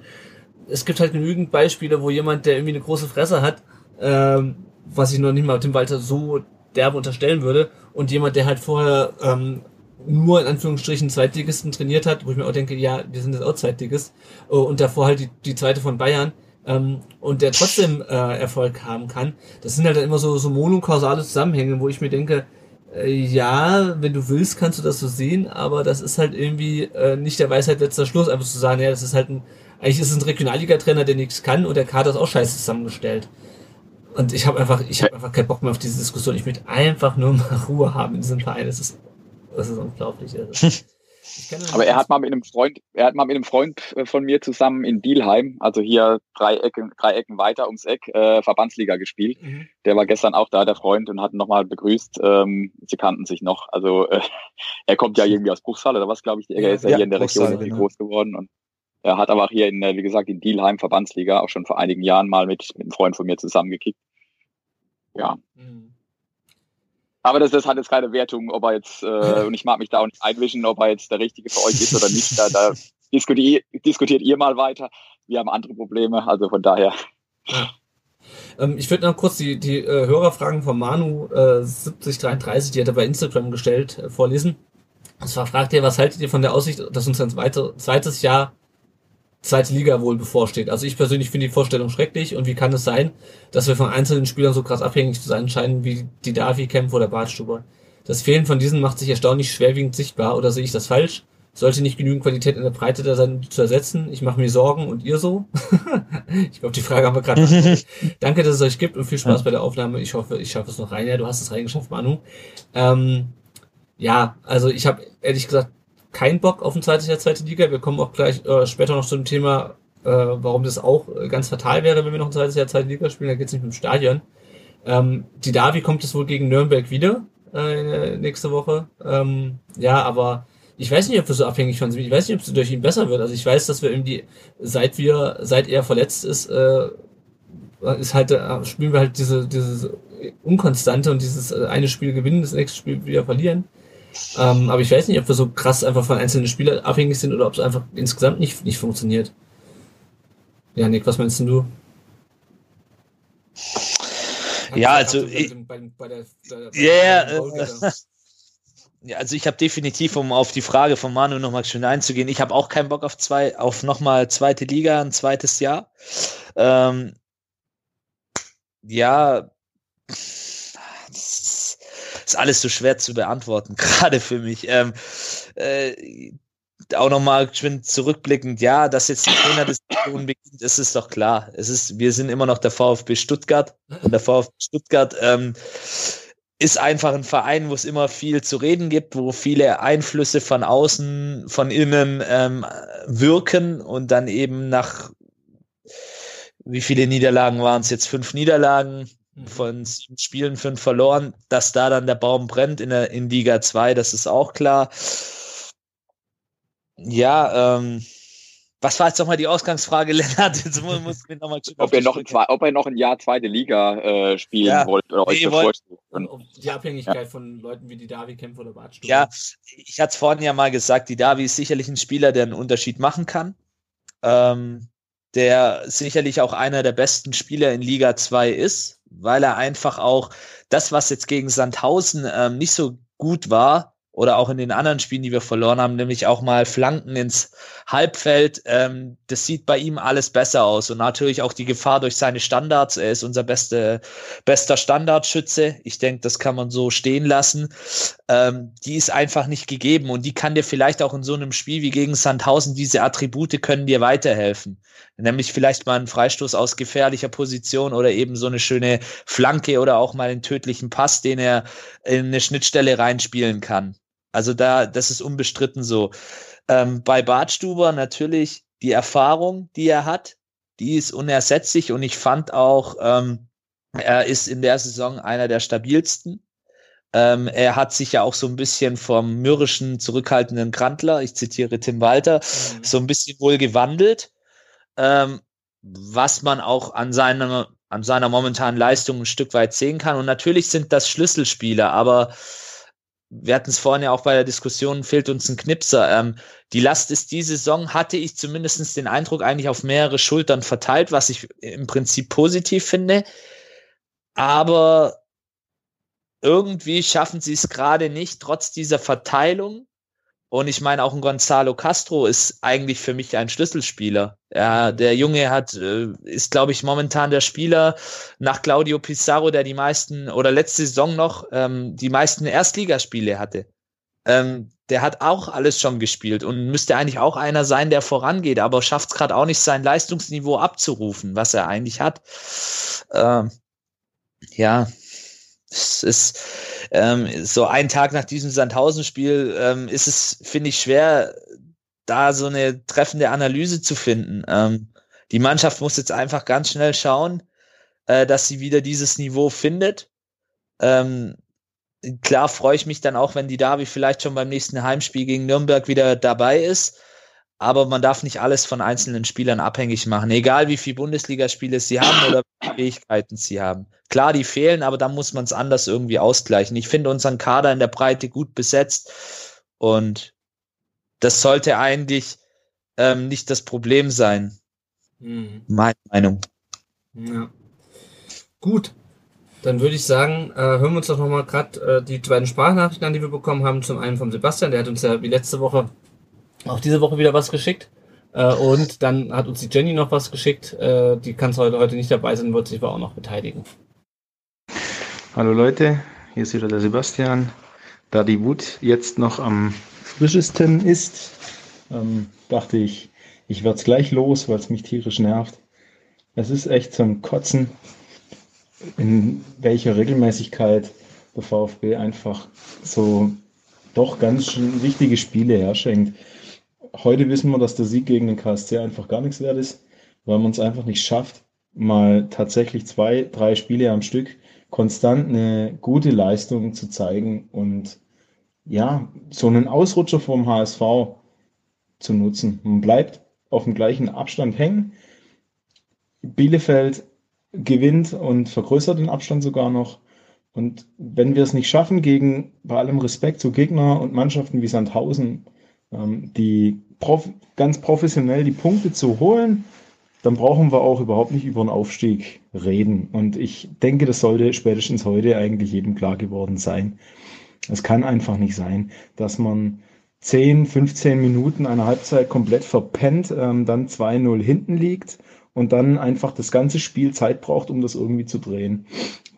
A: es gibt halt genügend Beispiele, wo jemand, der irgendwie eine große Fresse hat, ähm, was ich noch nicht mal Tim Walter so derbe unterstellen würde. Und jemand, der halt vorher ähm, nur in Anführungsstrichen Zweitligisten trainiert hat, wo ich mir auch denke, ja, wir sind jetzt auch Zweitligist, äh, und davor halt die, die zweite von Bayern, ähm, und der trotzdem äh, Erfolg haben kann. Das sind halt dann immer so, so monokausale Zusammenhänge, wo ich mir denke, ja, wenn du willst, kannst du das so sehen, aber das ist halt irgendwie äh, nicht der Weisheit letzter Schluss, einfach zu sagen, ja, das ist halt ein, eigentlich ist es ein Regionalliga-Trainer, der nichts kann und der Kader ist auch scheiße zusammengestellt. Und ich habe einfach, ich habe einfach keinen Bock mehr auf diese Diskussion. Ich möchte einfach nur mal Ruhe haben in diesem Verein. Das ist, das ist unglaublich. (laughs) Also.
H: Aber er hat mal mit einem Freund, er hat mal mit einem Freund äh, von mir zusammen in Dielheim, also hier drei Ecken, drei Ecken weiter ums Eck, äh, Verbandsliga gespielt. Mhm. Der war gestern auch da, der Freund, und hat ihn nochmal begrüßt. Ähm, sie kannten sich noch. Also äh, er kommt ja irgendwie aus Bruchsal oder was, glaube ich. Er ist ja, ja hier in der Region genau. groß geworden und er hat aber auch hier in, äh, wie gesagt, in Dielheim Verbandsliga auch schon vor einigen Jahren mal mit, mit einem Freund von mir zusammengekickt. Ja. Mhm. Aber das, das hat jetzt keine Wertung, ob er jetzt, äh, und ich mag mich da auch nicht einwischen, ob er jetzt der Richtige für euch ist oder nicht. Da, da diskutiert, diskutiert ihr mal weiter. Wir haben andere Probleme, also von daher.
A: Ähm, ich würde noch kurz die, die äh, Hörerfragen von Manu äh, 7033, die hat er bei Instagram gestellt, äh, vorlesen. Und zwar fragt er, was haltet ihr von der Aussicht, dass uns ein zweites Jahr zweite Liga wohl bevorsteht. Also ich persönlich finde die Vorstellung schrecklich und wie kann es sein, dass wir von einzelnen Spielern so krass abhängig zu sein scheinen wie die Davi, Kempf oder Bartstuber. Das Fehlen von diesen macht sich erstaunlich schwerwiegend sichtbar oder sehe ich das falsch? Sollte nicht genügend Qualität in der Breite da sein, zu ersetzen? Ich mache mir Sorgen und ihr so? (laughs) ich glaube, die Frage haben wir gerade. (laughs) Danke, dass es euch gibt und viel Spaß ja. bei der Aufnahme. Ich hoffe, ich schaffe es noch rein. Ja, du hast es reingeschafft, Manu. Ähm, ja, also ich habe ehrlich gesagt keinen Bock auf ein zweites Jahr zweite Liga. Wir kommen auch gleich äh, später noch zu dem Thema, äh, warum das auch äh, ganz fatal wäre, wenn wir noch ein zweites Jahr zweite Liga spielen. Da geht es nicht mit dem Stadion. Ähm, die Davi kommt es wohl gegen Nürnberg wieder äh, nächste Woche. Ähm, ja, aber ich weiß nicht, ob wir so abhängig von sind. Ich weiß nicht, ob es durch ihn besser wird. Also ich weiß, dass wir irgendwie, seit wir, seit er verletzt ist, äh, ist halt, äh, spielen wir halt diese, diese Unkonstante und dieses äh, eine Spiel gewinnen, das nächste Spiel wieder verlieren. Ähm, aber ich weiß nicht, ob wir so krass einfach von einzelnen Spielern abhängig sind oder ob es einfach insgesamt nicht, nicht funktioniert. Ja, Nick, was meinst du?
E: Ja, also ich, yeah, ja, also ich habe definitiv, um auf die Frage von Manu nochmal schön einzugehen, ich habe auch keinen Bock auf zwei, auf nochmal zweite Liga, ein zweites Jahr. Ähm, ja, ist alles so schwer zu beantworten, (laughs) gerade für mich. Ähm, äh, auch nochmal zurückblickend, ja, dass jetzt die Trainerdiskussion beginnt, ist es doch klar. Es ist, wir sind immer noch der VfB Stuttgart und der VfB Stuttgart ähm, ist einfach ein Verein, wo es immer viel zu reden gibt, wo viele Einflüsse von außen, von innen ähm, wirken und dann eben nach wie viele Niederlagen waren es jetzt? Fünf Niederlagen. Von sieben Spielen fünf verloren, dass da dann der Baum brennt in der in Liga 2, das ist auch klar. Ja, ähm, was war jetzt nochmal die Ausgangsfrage, (laughs) Lennart? Jetzt muss, muss
H: mir noch mal ob, er noch ein, ob er noch ein Jahr zweite Liga äh, spielen ja, wollt oder euch wollt,
A: Die Abhängigkeit ja. von Leuten wie die Davi Kämpfer oder Bartstuhl.
E: Ja, ich hatte es vorhin ja mal gesagt, die Davi ist sicherlich ein Spieler, der einen Unterschied machen kann. Ähm, der sicherlich auch einer der besten Spieler in Liga 2 ist weil er einfach auch das, was jetzt gegen Sandhausen ähm, nicht so gut war, oder auch in den anderen Spielen, die wir verloren haben, nämlich auch mal Flanken ins Halbfeld. Ähm, das sieht bei ihm alles besser aus und natürlich auch die Gefahr durch seine Standards. Er ist unser beste, bester Standardschütze. Ich denke, das kann man so stehen lassen. Ähm, die ist einfach nicht gegeben und die kann dir vielleicht auch in so einem Spiel wie gegen Sandhausen, diese Attribute können dir weiterhelfen. Nämlich vielleicht mal einen Freistoß aus gefährlicher Position oder eben so eine schöne Flanke oder auch mal einen tödlichen Pass, den er in eine Schnittstelle reinspielen kann. Also da, das ist unbestritten so. Ähm, bei Bartstuber natürlich die Erfahrung, die er hat, die ist unersetzlich und ich fand auch, ähm, er ist in der Saison einer der stabilsten. Ähm, er hat sich ja auch so ein bisschen vom mürrischen, zurückhaltenden Krantler, ich zitiere Tim Walter, mhm. so ein bisschen wohl gewandelt, ähm, was man auch an seiner, an seiner momentanen Leistung ein Stück weit sehen kann. Und natürlich sind das Schlüsselspieler, aber wir hatten es vorhin ja auch bei der Diskussion, fehlt uns ein Knipser. Ähm, die Last ist diese Saison, hatte ich zumindest den Eindruck, eigentlich auf mehrere Schultern verteilt, was ich im Prinzip positiv finde. Aber irgendwie schaffen sie es gerade nicht, trotz dieser Verteilung. Und ich meine, auch ein Gonzalo Castro ist eigentlich für mich ein Schlüsselspieler. Ja, der Junge hat, äh, ist, glaube ich, momentan der Spieler nach Claudio Pizarro, der die meisten oder letzte Saison noch ähm, die meisten Erstligaspiele hatte. Ähm, der hat auch alles schon gespielt und müsste eigentlich auch einer sein, der vorangeht, aber schafft es gerade auch nicht, sein Leistungsniveau abzurufen, was er eigentlich hat. Ähm, ja, es ist ähm, so ein Tag nach diesem Sandhausen-Spiel ähm, ist es, finde ich, schwer, da so eine treffende Analyse zu finden. Ähm, die Mannschaft muss jetzt einfach ganz schnell schauen, äh, dass sie wieder dieses Niveau findet. Ähm, klar freue ich mich dann auch, wenn die Derby vielleicht schon beim nächsten Heimspiel gegen Nürnberg wieder dabei ist. Aber man darf nicht alles von einzelnen Spielern abhängig machen, egal wie viele Bundesligaspiele sie haben oder welche Fähigkeiten sie haben. Klar, die fehlen, aber da muss man es anders irgendwie ausgleichen. Ich finde unseren Kader in der Breite gut besetzt und das sollte eigentlich ähm, nicht das Problem sein. Mhm. Meine Meinung.
A: Ja. Gut, dann würde ich sagen, äh, hören wir uns doch nochmal gerade äh, die beiden Sprachnachrichten an, die wir bekommen haben. Zum einen vom Sebastian, der hat uns ja wie letzte Woche auch diese Woche wieder was geschickt. Äh, und dann hat uns die Jenny noch was geschickt. Äh, die kann heute, heute nicht dabei sein, wird sich aber auch noch beteiligen.
B: Hallo Leute, hier ist wieder der Sebastian. Da die Wut jetzt noch am frischesten ist, ähm, dachte ich, ich werde es gleich los, weil es mich tierisch nervt. Es ist echt zum Kotzen, in welcher Regelmäßigkeit der VfB einfach so doch ganz wichtige Spiele herschenkt. Heute wissen wir, dass der Sieg gegen den KSC einfach gar nichts wert ist, weil man es einfach nicht schafft, mal tatsächlich zwei, drei Spiele am Stück konstant eine gute Leistung zu zeigen und ja, so einen Ausrutscher vom HSV zu nutzen. Man bleibt auf dem gleichen Abstand hängen. Bielefeld gewinnt und vergrößert den Abstand sogar noch. Und wenn wir es nicht schaffen, gegen bei allem Respekt zu Gegner und Mannschaften wie Sandhausen, ähm, die prof ganz professionell die Punkte zu holen, dann brauchen wir auch überhaupt nicht über einen Aufstieg reden. Und ich denke, das sollte spätestens heute eigentlich jedem klar geworden sein. Es kann einfach nicht sein, dass man 10, 15 Minuten einer Halbzeit komplett verpennt, ähm, dann 2-0 hinten liegt und dann einfach das ganze Spiel Zeit braucht, um das irgendwie zu drehen.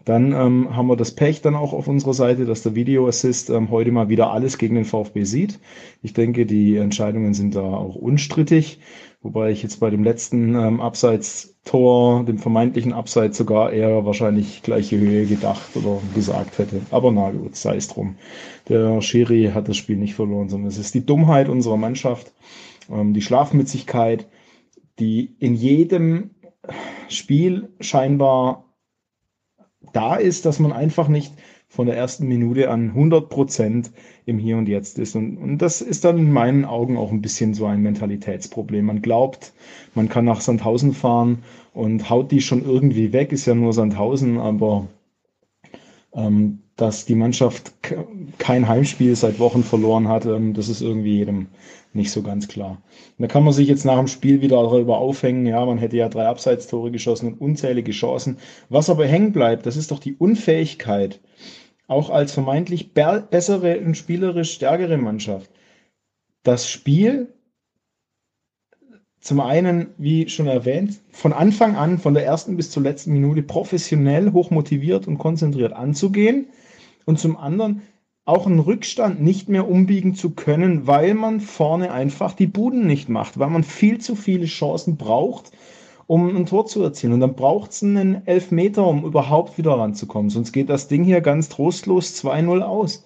B: Dann ähm, haben wir das Pech dann auch auf unserer Seite, dass der Video Assist ähm, heute mal wieder alles gegen den VfB sieht. Ich denke, die Entscheidungen sind da auch unstrittig, wobei ich jetzt bei dem letzten ähm, Abseits-Tor, dem vermeintlichen Abseits sogar eher wahrscheinlich gleiche Höhe gedacht oder gesagt hätte. Aber na gut, sei es drum. Der Schiri hat das Spiel nicht verloren, sondern es ist die Dummheit unserer Mannschaft, ähm, die Schlafmützigkeit, die in jedem Spiel scheinbar da ist, dass man einfach nicht von der ersten Minute an 100 Prozent im Hier und Jetzt ist. Und, und das ist dann in meinen Augen auch ein bisschen so ein Mentalitätsproblem. Man glaubt, man kann nach Sandhausen fahren und haut die schon irgendwie weg, ist ja nur Sandhausen, aber ähm, dass die Mannschaft kein Heimspiel seit Wochen verloren hat, ähm, das ist irgendwie jedem nicht so ganz klar. Da kann man sich jetzt nach dem Spiel wieder darüber aufhängen, ja, man hätte ja drei Abseitstore geschossen und unzählige Chancen. Was aber hängen bleibt, das ist doch die Unfähigkeit, auch als vermeintlich bessere und spielerisch stärkere Mannschaft, das Spiel zum einen, wie schon erwähnt, von Anfang an, von der ersten bis zur letzten Minute professionell, hochmotiviert und konzentriert anzugehen und zum anderen auch einen Rückstand nicht mehr umbiegen zu können, weil man vorne einfach die Buden nicht macht, weil man viel zu viele Chancen braucht, um ein Tor zu erzielen. Und dann braucht es einen Elfmeter, um überhaupt wieder ranzukommen. Sonst geht das Ding hier ganz trostlos 2-0 aus.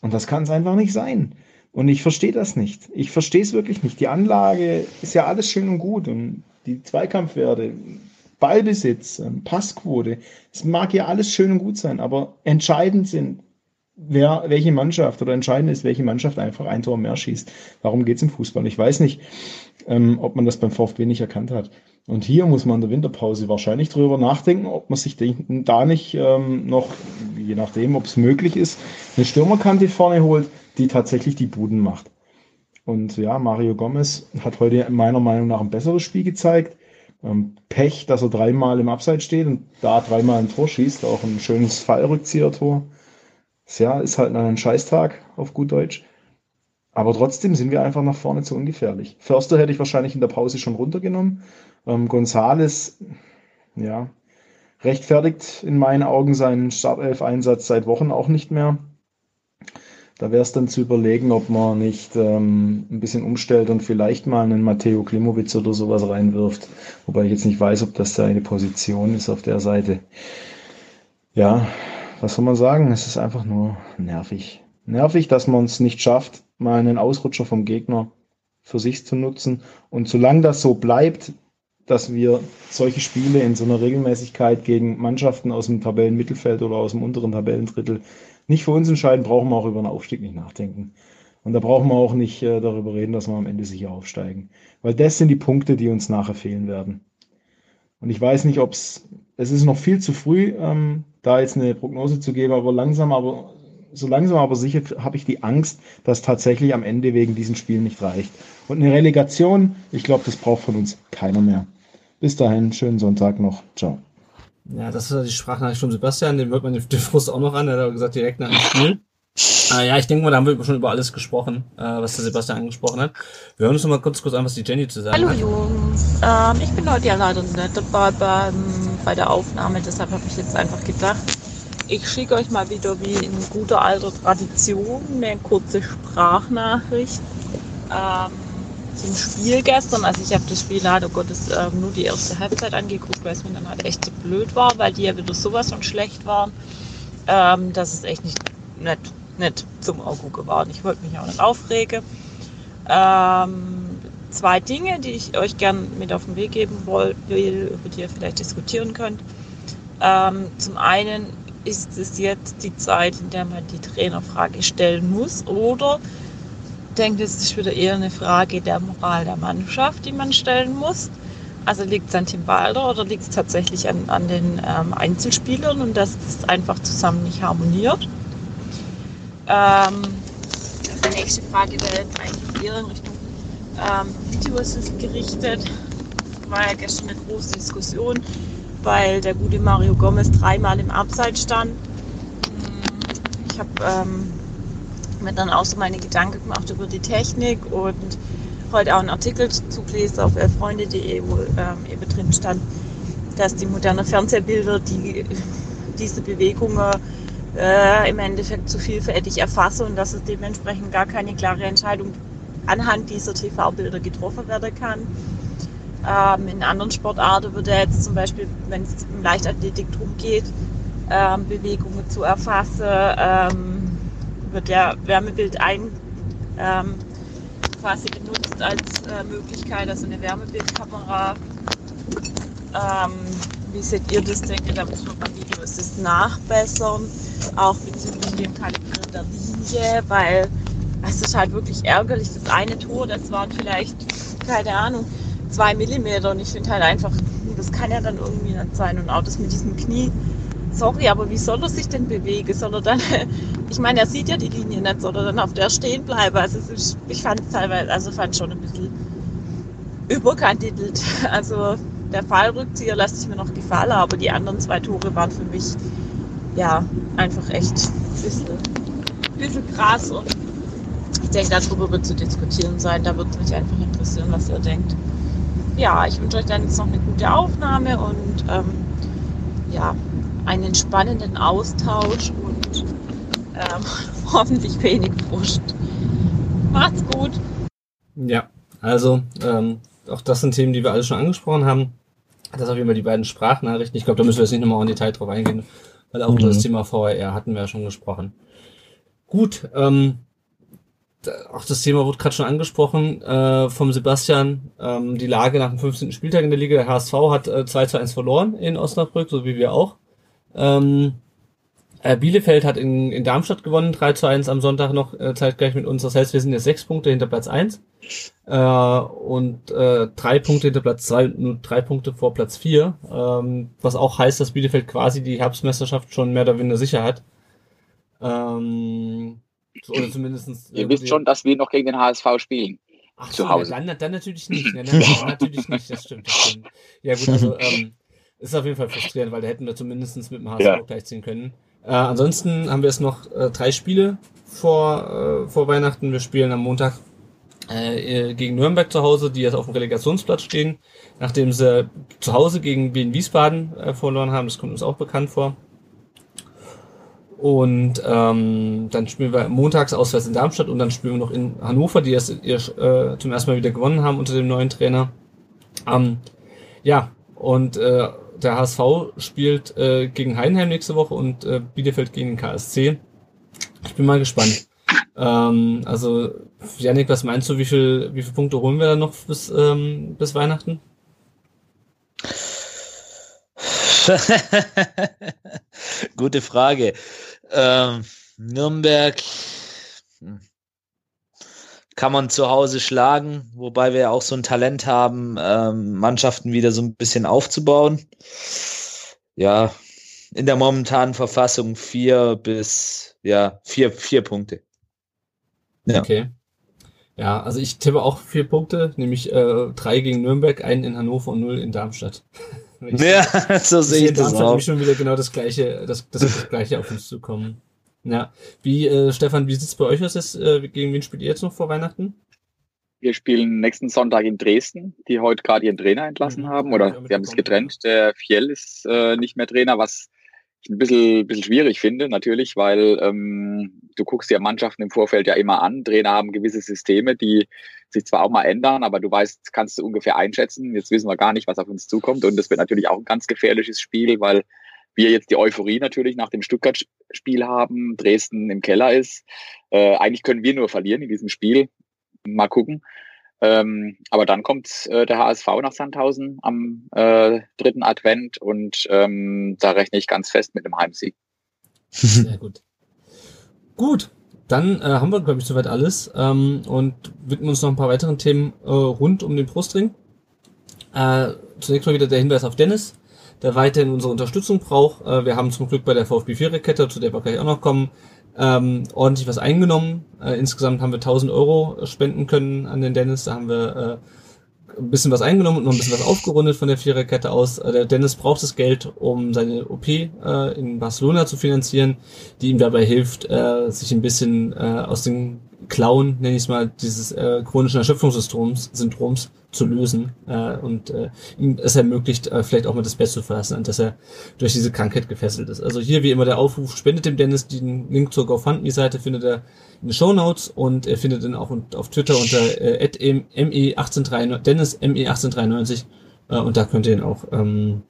B: Und das kann es einfach nicht sein. Und ich verstehe das nicht. Ich verstehe es wirklich nicht. Die Anlage ist ja alles schön und gut und die Zweikampfwerte, Ballbesitz, ähm, Passquote, es mag ja alles schön und gut sein, aber entscheidend sind wer, welche Mannschaft oder entscheidend ist, welche Mannschaft einfach ein Tor mehr schießt. Darum geht es im Fußball. Ich weiß nicht, ähm, ob man das beim VfB nicht erkannt hat. Und hier muss man in der Winterpause wahrscheinlich drüber nachdenken, ob man sich da nicht ähm, noch, je nachdem, ob es möglich ist, eine Stürmerkante vorne holt, die tatsächlich die Buden macht. Und ja, Mario Gomez hat heute meiner Meinung nach ein besseres Spiel gezeigt. Ähm, Pech, dass er dreimal im Abseits steht und da dreimal ein Tor schießt, auch ein schönes Fallrückzieher-Tor. Jahr ist halt ein Scheißtag auf gut Deutsch. Aber trotzdem sind wir einfach nach vorne zu ungefährlich. Förster hätte ich wahrscheinlich in der Pause schon runtergenommen. Ähm, Gonzales, ja, rechtfertigt in meinen Augen seinen Startelf-Einsatz seit Wochen auch nicht mehr. Da wäre es dann zu überlegen, ob man nicht ähm, ein bisschen umstellt und vielleicht mal einen Matteo Klimowitz oder sowas reinwirft. Wobei ich jetzt nicht weiß, ob das seine Position ist auf der Seite. Ja, was soll man sagen? Es ist einfach nur nervig. Nervig, dass man es nicht schafft, mal einen Ausrutscher vom Gegner für sich zu nutzen. Und solange das so bleibt, dass wir solche Spiele in so einer Regelmäßigkeit gegen Mannschaften aus dem Tabellenmittelfeld oder aus dem unteren Tabellendrittel nicht für uns entscheiden, brauchen wir auch über einen Aufstieg nicht nachdenken. Und da brauchen wir auch nicht äh, darüber reden, dass wir am Ende sicher aufsteigen. Weil das sind die Punkte, die uns nachher fehlen werden. Und ich weiß nicht, ob es, es ist noch viel zu früh, ähm, da jetzt eine Prognose zu geben, aber langsam, aber so langsam aber sicher habe ich die Angst, dass tatsächlich am Ende wegen diesen Spielen nicht reicht. Und eine Relegation, ich glaube, das braucht von uns keiner mehr. Bis dahin, schönen Sonntag noch. Ciao.
A: Ja, das ist die Sprachnachricht von Sebastian, den hört man den (laughs) Frust auch noch an, er hat gesagt, direkt nach dem Spiel. Äh, ja, ich denke mal, da haben wir schon über alles gesprochen, äh, was der Sebastian angesprochen hat. Wir hören uns noch mal kurz, kurz an, was die Jenny zu sagen
C: Hallo
A: hat.
C: Jungs, ähm, ich bin heute ja leider nicht dabei beim, bei der Aufnahme, deshalb habe ich jetzt einfach gedacht, ich schicke euch mal wieder wie in guter alter Tradition eine kurze Sprachnachricht ähm, zum Spiel gestern. Also ich habe das Spiel leider Gottes ähm, nur die erste Halbzeit angeguckt, weil es mir dann halt echt so blöd war, weil die ja wieder sowas von schlecht waren. Ähm, das ist echt nicht, nicht, nicht zum Auge war. Ich wollte mich auch nicht aufregen. Ähm, zwei Dinge, die ich euch gern mit auf den Weg geben will, über die ihr vielleicht diskutieren könnt. Ähm, zum einen ist es jetzt die Zeit, in der man die Trainerfrage stellen muss oder denkt, es ist wieder eher eine Frage der Moral der Mannschaft, die man stellen muss. Also liegt es an Tim Balder oder liegt es tatsächlich an, an den ähm, Einzelspielern und dass das einfach zusammen nicht harmoniert? Ähm, die nächste Frage wäre jetzt eigentlich eher ähm, Videoassist gerichtet. War ja gestern eine große Diskussion, weil der gute Mario Gomez dreimal im Abseits stand. Ich habe ähm, mir dann auch so meine Gedanken gemacht über die Technik und heute auch einen Artikel zu gelesen auf elfreunde.de, wo ähm, eben drin stand, dass die modernen Fernsehbilder die, diese Bewegungen äh, im Endeffekt zu vielfältig erfassen und dass es dementsprechend gar keine klare Entscheidung anhand dieser TV-Bilder getroffen werden kann. Ähm, in anderen Sportarten würde jetzt zum Beispiel, wenn es im Leichtathletik darum geht, ähm, Bewegungen zu erfassen, ähm, wird der Wärmebild ein ähm, quasi genutzt als äh, Möglichkeit, also eine Wärmebildkamera. Ähm, wie seht ihr das? Denke, da muss man beim Video ist es nachbessern, auch bezüglich dem Kalibrieren der Linie, weil es ist halt wirklich ärgerlich. Das eine Tor, das waren vielleicht, keine Ahnung, zwei Millimeter und ich finde halt einfach, das kann ja dann irgendwie nicht sein und auch das mit diesem Knie sorry, aber wie soll er sich denn bewegen? Soll er dann, (laughs) ich meine, er sieht ja die Linie nicht, soll er dann auf der stehen bleiben? Also ist, ich fand es teilweise, also fand schon ein bisschen überkandidelt. (laughs) Also der Fallrückzieher lässt sich mir noch gefallen, aber die anderen zwei Tore waren für mich ja einfach echt ein bisschen, ein bisschen krass und ich denke, darüber wird zu diskutieren sein. Da würde mich einfach interessieren, was ihr denkt. Ja, ich wünsche euch dann jetzt noch eine gute Aufnahme und ähm, ja, einen spannenden Austausch und ähm, (laughs) hoffentlich wenig Frust. Macht's gut.
A: Ja, also ähm, auch das sind Themen, die wir alle schon angesprochen haben. Das auf jeden Fall die beiden Sprachnachrichten. Ich glaube, da müssen wir jetzt nicht nochmal in Detail drauf eingehen, weil auch mhm. über das Thema VRR hatten wir ja schon gesprochen. Gut, ähm, auch das Thema wurde gerade schon angesprochen äh, vom Sebastian. Ähm, die Lage nach dem 15. Spieltag in der Liga. Der HSV hat äh, 2 zu 1 verloren in Osnabrück, so wie wir auch. Ähm, äh, Bielefeld hat in, in Darmstadt gewonnen, 3 zu 1 am Sonntag noch äh, zeitgleich mit uns. Das heißt, wir sind jetzt sechs Punkte hinter Platz 1 äh, und äh, drei Punkte hinter Platz 2 und nur drei Punkte vor Platz 4. Ähm, was auch heißt, dass Bielefeld quasi die Herbstmeisterschaft schon mehr oder weniger sicher hat. Ähm, oder zumindestens.
H: Ihr wisst schon, dass wir noch gegen den HSV spielen.
A: Ach zu so, Hause. Dann, dann natürlich nicht. (laughs) Nein, nein, natürlich nicht, das stimmt, das stimmt. Ja gut, also ähm, ist auf jeden Fall frustrierend, weil da hätten wir zumindest mit dem HSV ja. gleichziehen können. Äh, ansonsten haben wir jetzt noch äh, drei Spiele vor, äh, vor Weihnachten. Wir spielen am Montag äh, gegen Nürnberg zu Hause, die jetzt auf dem Relegationsplatz stehen, nachdem sie zu Hause gegen Wien Wiesbaden äh, verloren haben. Das kommt uns auch bekannt vor. Und ähm, dann spielen wir montags auswärts in Darmstadt und dann spielen wir noch in Hannover, die jetzt ihr, äh, zum ersten Mal wieder gewonnen haben unter dem neuen Trainer. Ähm, ja, und äh, der HSV spielt äh, gegen Heidenheim nächste Woche und äh, Bielefeld gegen den KSC. Ich bin mal gespannt. Ähm, also, Janik, was meinst du, wie viel, wie viele Punkte holen wir da noch bis, ähm, bis Weihnachten? (laughs)
E: Gute Frage. Ähm, Nürnberg hm, kann man zu Hause schlagen, wobei wir ja auch so ein Talent haben, ähm, Mannschaften wieder so ein bisschen aufzubauen. Ja, in der momentanen Verfassung vier bis ja vier vier Punkte.
A: Ja. Okay. Ja, also ich tippe auch vier Punkte, nämlich äh, drei gegen Nürnberg, einen in Hannover und null in Darmstadt. (laughs)
E: ja, (laughs) so sehe ich das auch.
A: schon wieder genau das gleiche, das, das, das gleiche auf uns zukommen. Ja, wie äh, Stefan, wie sieht's bei euch aus? Jetzt, äh, gegen wen spielt ihr jetzt noch vor Weihnachten?
H: Wir spielen nächsten Sonntag in Dresden, die heute gerade ihren Trainer entlassen mhm. haben oder wir haben es getrennt. Der Fiel ist äh, nicht mehr Trainer, was ein bisschen, bisschen schwierig finde, natürlich, weil ähm, du guckst dir Mannschaften im Vorfeld ja immer an. Trainer haben gewisse Systeme, die sich zwar auch mal ändern, aber du weißt, kannst du ungefähr einschätzen. Jetzt wissen wir gar nicht, was auf uns zukommt. Und das wird natürlich auch ein ganz gefährliches Spiel, weil wir jetzt die Euphorie natürlich nach dem Stuttgart-Spiel haben, Dresden im Keller ist. Äh, eigentlich können wir nur verlieren in diesem Spiel. Mal gucken. Ähm, aber dann kommt äh, der HSV nach Sandhausen am äh, dritten Advent und ähm, da rechne ich ganz fest mit einem Heimsieg.
A: Sehr gut. Gut, dann äh, haben wir, glaube ich, soweit alles ähm, und widmen uns noch ein paar weiteren Themen äh, rund um den Brustring. Äh, zunächst mal wieder der Hinweis auf Dennis, der weiterhin unsere Unterstützung braucht. Äh, wir haben zum Glück bei der VfB 4 Kette, zu der wir gleich auch noch kommen, ähm, ordentlich was eingenommen. Äh, insgesamt haben wir 1000 Euro spenden können an den Dennis. Da haben wir äh, ein bisschen was eingenommen und noch ein bisschen was aufgerundet von der Viererkette aus. Äh, der Dennis braucht das Geld, um seine OP äh, in Barcelona zu finanzieren, die ihm dabei hilft, äh, sich ein bisschen äh, aus den Klauen, nenne ich es mal, dieses äh, chronischen Erschöpfungssyndroms Syndroms zu lösen äh, und äh, ihm es ermöglicht, äh, vielleicht auch mal das Bett zu verlassen, dass er durch diese Krankheit gefesselt ist. Also hier wie immer der Aufruf, spendet dem Dennis, den Link zur GoFundMe-Seite findet er in den Show Notes und er findet ihn auch auf Twitter unter äh, me1893, Dennis me1893 äh, und da könnt ihr ihn auch ähm,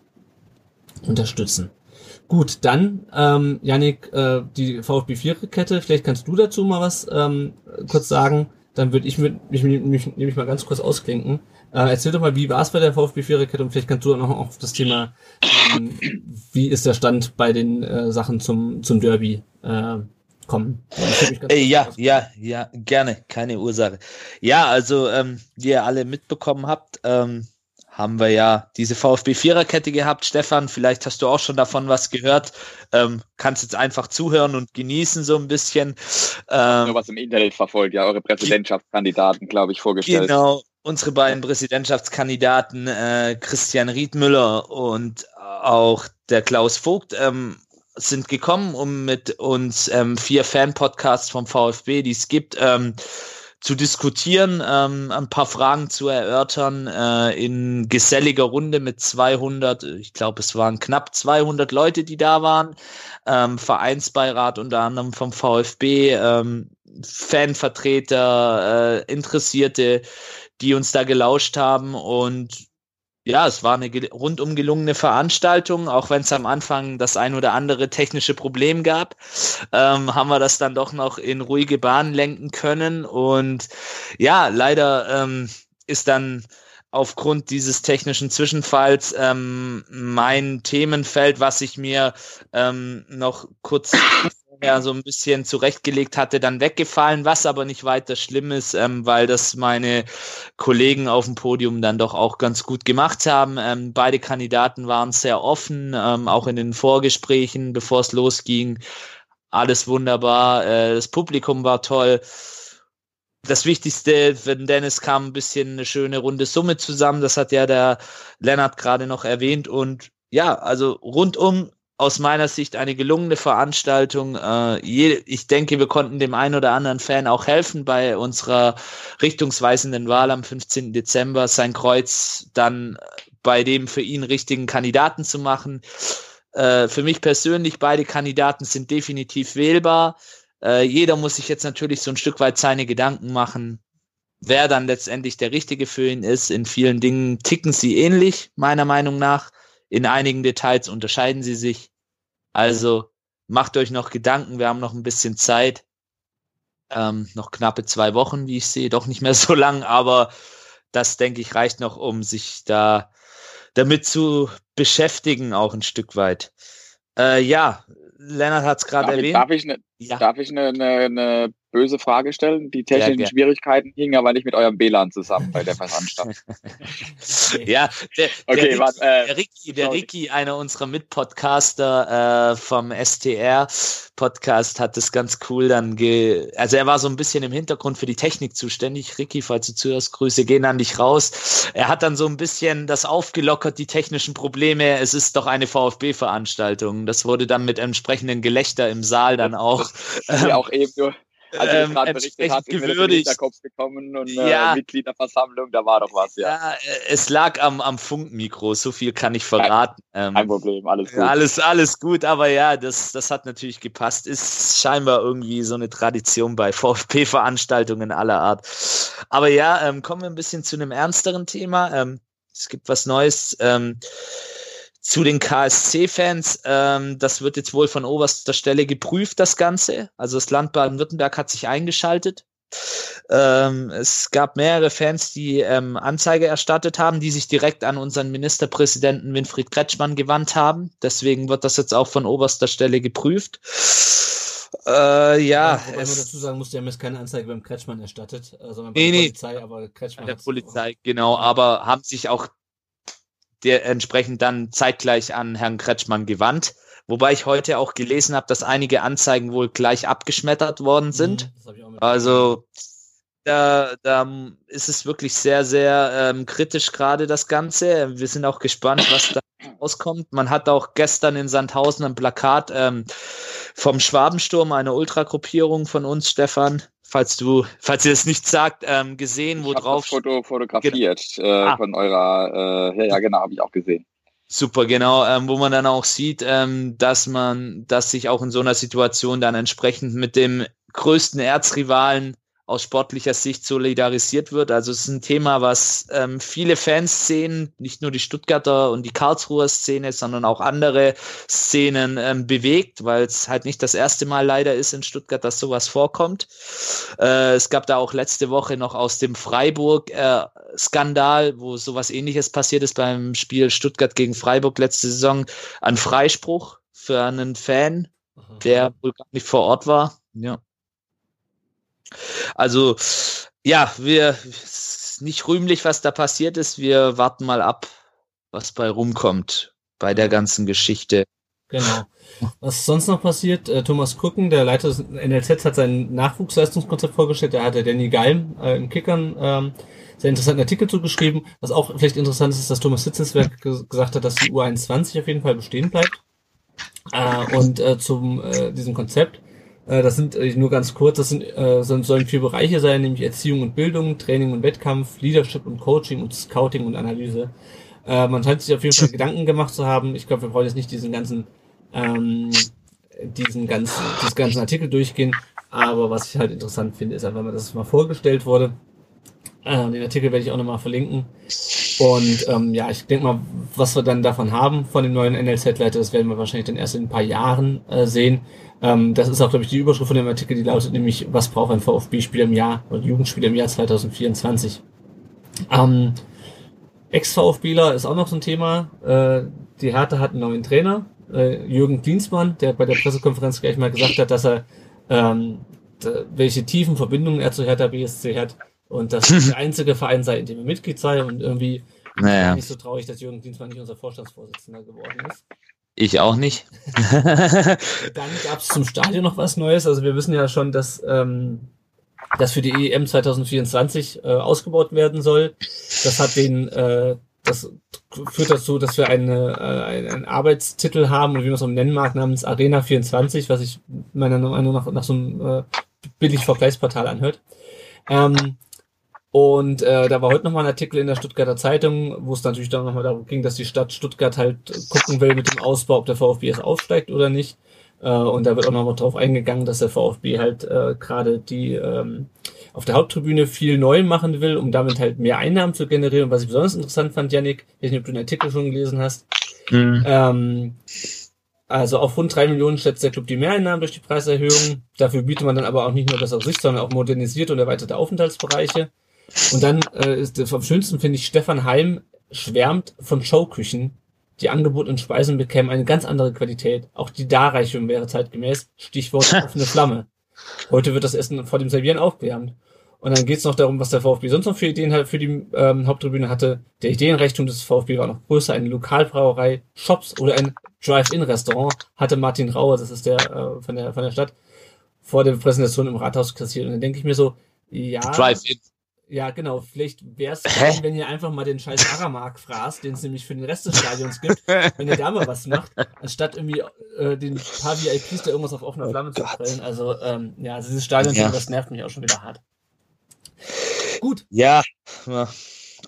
A: unterstützen. Gut, dann, ähm, Yannick, äh, die VfB 4-Kette, vielleicht kannst du dazu mal was ähm, kurz sagen. Dann würde ich mit, mich, mich, mich, mich mal ganz kurz ausklinken. Äh, erzähl doch mal, wie war es bei der VfB 4-Kette und vielleicht kannst du auch noch auf das Thema, ähm, wie ist der Stand bei den äh, Sachen zum, zum Derby äh, kommen.
E: Äh, ja, ja, ja, gerne, keine Ursache. Ja, also, ähm, wie ihr alle mitbekommen habt, ähm, haben wir ja diese VfB Viererkette gehabt. Stefan, vielleicht hast du auch schon davon was gehört. Ähm, kannst jetzt einfach zuhören und genießen so ein bisschen.
H: Ähm, nur was im Internet verfolgt, ja, eure Präsidentschaftskandidaten, glaube ich, vorgestellt.
E: Genau, unsere beiden Präsidentschaftskandidaten äh, Christian Riedmüller und auch der Klaus Vogt ähm, sind gekommen, um mit uns ähm, vier Fan-Podcasts vom VfB, die es gibt, ähm, zu diskutieren, ähm, ein paar Fragen zu erörtern äh, in geselliger Runde mit 200, ich glaube es waren knapp 200 Leute, die da waren, ähm, Vereinsbeirat unter anderem vom VfB, ähm, Fanvertreter, äh, Interessierte, die uns da gelauscht haben und ja, es war eine rundum gelungene Veranstaltung, auch wenn es am Anfang das ein oder andere technische Problem gab, ähm, haben wir das dann doch noch in ruhige Bahnen lenken können. Und ja, leider ähm, ist dann aufgrund dieses technischen Zwischenfalls ähm, mein Themenfeld, was ich mir ähm, noch kurz ja so ein bisschen zurechtgelegt hatte, dann weggefallen, was aber nicht weiter schlimm ist, ähm, weil das meine Kollegen auf dem Podium dann doch auch ganz gut gemacht haben. Ähm, beide Kandidaten waren sehr offen, ähm, auch in den Vorgesprächen, bevor es losging. Alles wunderbar, äh, das Publikum war toll. Das Wichtigste, wenn Dennis kam, ein bisschen eine schöne runde Summe zusammen. Das hat ja der Lennart gerade noch erwähnt. Und ja, also rundum aus meiner Sicht eine gelungene Veranstaltung. Äh, ich denke, wir konnten dem einen oder anderen Fan auch helfen bei unserer richtungsweisenden Wahl am 15. Dezember, sein Kreuz dann bei dem für ihn richtigen Kandidaten zu machen. Äh, für mich persönlich, beide Kandidaten sind definitiv wählbar. Äh, jeder muss sich jetzt natürlich so ein Stück weit seine Gedanken machen, wer dann letztendlich der Richtige für ihn ist. In vielen Dingen ticken sie ähnlich, meiner Meinung nach. In einigen Details unterscheiden sie sich. Also macht euch noch Gedanken, wir haben noch ein bisschen Zeit. Ähm, noch knappe zwei Wochen, wie ich sehe, doch nicht mehr (laughs) so lang, aber das denke ich reicht noch, um sich da damit zu beschäftigen, auch ein Stück weit. Äh, ja, Lennart hat es gerade erwähnt.
H: Darf ich eine ja. darf ich eine, eine, eine böse Frage stellen? Die technischen ja, Schwierigkeiten hingen aber nicht mit eurem WLAN zusammen bei der Veranstaltung. (laughs)
E: ja, der, okay, der, Ricky, warte, äh, der, Ricky, der Ricky, einer unserer Mitpodcaster äh, vom STR Podcast, hat das ganz cool dann ge also er war so ein bisschen im Hintergrund für die Technik zuständig. Ricky, falls du zuhörst, Grüße gehen an dich raus. Er hat dann so ein bisschen das aufgelockert, die technischen Probleme. Es ist doch eine VfB-Veranstaltung. Das wurde dann mit entsprechenden Gelächter im Saal dann auch.
H: Ähm, auch eben nur als ähm, gerade berichtet hat, gewürdigt. Hinterkopf gekommen und äh, ja. Mitgliederversammlung, da war doch was, ja. ja.
E: Äh, es lag am, am Funkmikro, so viel kann ich verraten.
H: Kein, ähm, kein Problem, alles gut.
E: Alles, alles gut, aber ja, das, das hat natürlich gepasst. Ist scheinbar irgendwie so eine Tradition bei VfP-Veranstaltungen aller Art. Aber ja, ähm, kommen wir ein bisschen zu einem ernsteren Thema. Ähm, es gibt was Neues. Ähm, zu den KSC-Fans, ähm, das wird jetzt wohl von oberster Stelle geprüft, das Ganze. Also das Land Baden-Württemberg hat sich eingeschaltet. Ähm, es gab mehrere Fans, die ähm, Anzeige erstattet haben, die sich direkt an unseren Ministerpräsidenten Winfried Kretschmann gewandt haben. Deswegen wird das jetzt auch von oberster Stelle geprüft. Äh, ja. ja
A: man dazu sagen muss, die haben jetzt keine Anzeige beim Kretschmann erstattet, äh, sondern bei nee, der Polizei, aber Kretschmann.
E: Bei der Polizei, genau, aber haben sich auch der entsprechend dann zeitgleich an Herrn Kretschmann gewandt. Wobei ich heute auch gelesen habe, dass einige Anzeigen wohl gleich abgeschmettert worden sind. Mhm, also da, da ist es wirklich sehr, sehr ähm, kritisch gerade das Ganze. Wir sind auch gespannt, was da rauskommt. Man hat auch gestern in Sandhausen ein Plakat ähm, vom Schwabensturm, einer Ultragruppierung von uns, Stefan, falls du, falls ihr es nicht sagt, ähm, gesehen, wo ich drauf. Das
H: Foto fotografiert äh, ah. von eurer, äh, ja, ja, genau, habe ich auch gesehen.
E: Super, genau, ähm, wo man dann auch sieht, ähm, dass man, dass sich auch in so einer Situation dann entsprechend mit dem größten Erzrivalen aus sportlicher Sicht solidarisiert wird. Also es ist ein Thema, was ähm, viele Fans sehen, nicht nur die Stuttgarter und die Karlsruher Szene, sondern auch andere Szenen ähm, bewegt, weil es halt nicht das erste Mal leider ist in Stuttgart, dass sowas vorkommt. Äh, es gab da auch letzte Woche noch aus dem Freiburg-Skandal, äh, wo sowas ähnliches passiert ist beim Spiel Stuttgart gegen Freiburg letzte Saison, ein Freispruch für einen Fan, der wohl gar nicht vor Ort war. Ja. Also, ja, wir, ist nicht rühmlich, was da passiert ist. Wir warten mal ab, was bei rumkommt bei der ganzen Geschichte.
A: Genau. Was sonst noch passiert? Äh, Thomas Krücken, der Leiter des NLZ, hat sein Nachwuchsleistungskonzept vorgestellt. Da hat der Danny Geim äh, im Kickern ähm, sehr interessanten Artikel zugeschrieben. Was auch vielleicht interessant ist, ist, dass Thomas Sitzenswerk gesagt hat, dass die U21 auf jeden Fall bestehen bleibt. Äh, und äh, zum äh, diesem Konzept das sind äh, nur ganz kurz, das sind, äh, sollen vier Bereiche sein, nämlich Erziehung und Bildung, Training und Wettkampf, Leadership und Coaching und Scouting und Analyse. Äh, man scheint sich auf jeden Fall (laughs) Gedanken gemacht zu haben. Ich glaube, wir brauchen jetzt nicht diesen ganzen, ähm, diesen ganzen, diesen ganzen Artikel durchgehen. Aber was ich halt interessant finde, ist einfach mal, dass es mal vorgestellt wurde. Äh, den Artikel werde ich auch nochmal verlinken. Und ähm, ja, ich denke mal, was wir dann davon haben von dem neuen NLZ-Leiter, das werden wir wahrscheinlich dann erst in ein paar Jahren äh, sehen. Ähm, das ist auch, glaube ich, die Überschrift von dem Artikel, die lautet nämlich, was braucht ein VfB-Spieler im Jahr oder Jugendspieler im Jahr 2024? Ähm, Ex-VfBler ist auch noch so ein Thema. Äh, die Hertha hat einen neuen Trainer, äh, Jürgen Dienstmann, der bei der Pressekonferenz gleich mal gesagt hat, dass er ähm, welche tiefen Verbindungen er zu Hertha BSC hat und dass (laughs) der einzige Verein sei, in dem er Mitglied sei und irgendwie naja. nicht so traurig, dass Jürgen Dienstmann nicht unser Vorstandsvorsitzender geworden ist.
E: Ich auch nicht. (laughs)
A: Dann gab es zum Stadion noch was Neues. Also wir wissen ja schon, dass ähm, das für die EM 2024 äh, ausgebaut werden soll. Das hat den äh, das führt dazu, dass wir eine, äh, einen, Arbeitstitel haben, und wie man es auch nennen mag, namens Arena 24, was sich meiner Meinung nach nach so einem äh, billig Vergleichsportal anhört. Ähm, und äh, da war heute nochmal ein Artikel in der Stuttgarter Zeitung, wo es natürlich dann nochmal darum ging, dass die Stadt Stuttgart halt gucken will mit dem Ausbau, ob der VfB es aufsteigt oder nicht. Äh, und da wird auch nochmal drauf eingegangen, dass der VfB halt äh, gerade die ähm, auf der Haupttribüne viel neu machen will, um damit halt mehr Einnahmen zu generieren. Und was ich besonders interessant fand, Yannick, ich weiß nicht, ob du den Artikel schon gelesen hast. Mhm. Ähm, also auf rund drei Millionen schätzt der Club die Mehreinnahmen durch die Preiserhöhung. Dafür bietet man dann aber auch nicht nur das auf sich, sondern auch modernisierte und erweiterte Aufenthaltsbereiche. Und dann äh, ist am schönsten finde ich Stefan Heim schwärmt von Showküchen, die Angebot und Speisen bekämen eine ganz andere Qualität. Auch die Darreichung wäre zeitgemäß. Stichwort (laughs) offene Flamme. Heute wird das Essen vor dem Servieren aufgewärmt. Und dann geht's noch darum, was der VfB sonst noch für Ideen halt für die ähm, Haupttribüne hatte. Der Ideenreichtum des VfB war noch größer. Eine Lokalbrauerei, Shops oder ein Drive-In-Restaurant hatte Martin Rauer, das ist der äh, von der von der Stadt, vor der Präsentation im Rathaus kassiert. Und dann denke ich mir so, ja. Drive-In. Ja, genau. Vielleicht wäre es wenn ihr einfach mal den scheiß Aramark fraßt, den es nämlich für den Rest des Stadions gibt, (laughs) wenn ihr da mal was macht, anstatt irgendwie äh, den paar VIPs da irgendwas auf offener oh Flamme oh zu stellen. Also, ähm, ja, also dieses Stadion, ja. das nervt mich auch schon wieder hart.
E: Gut. Ja,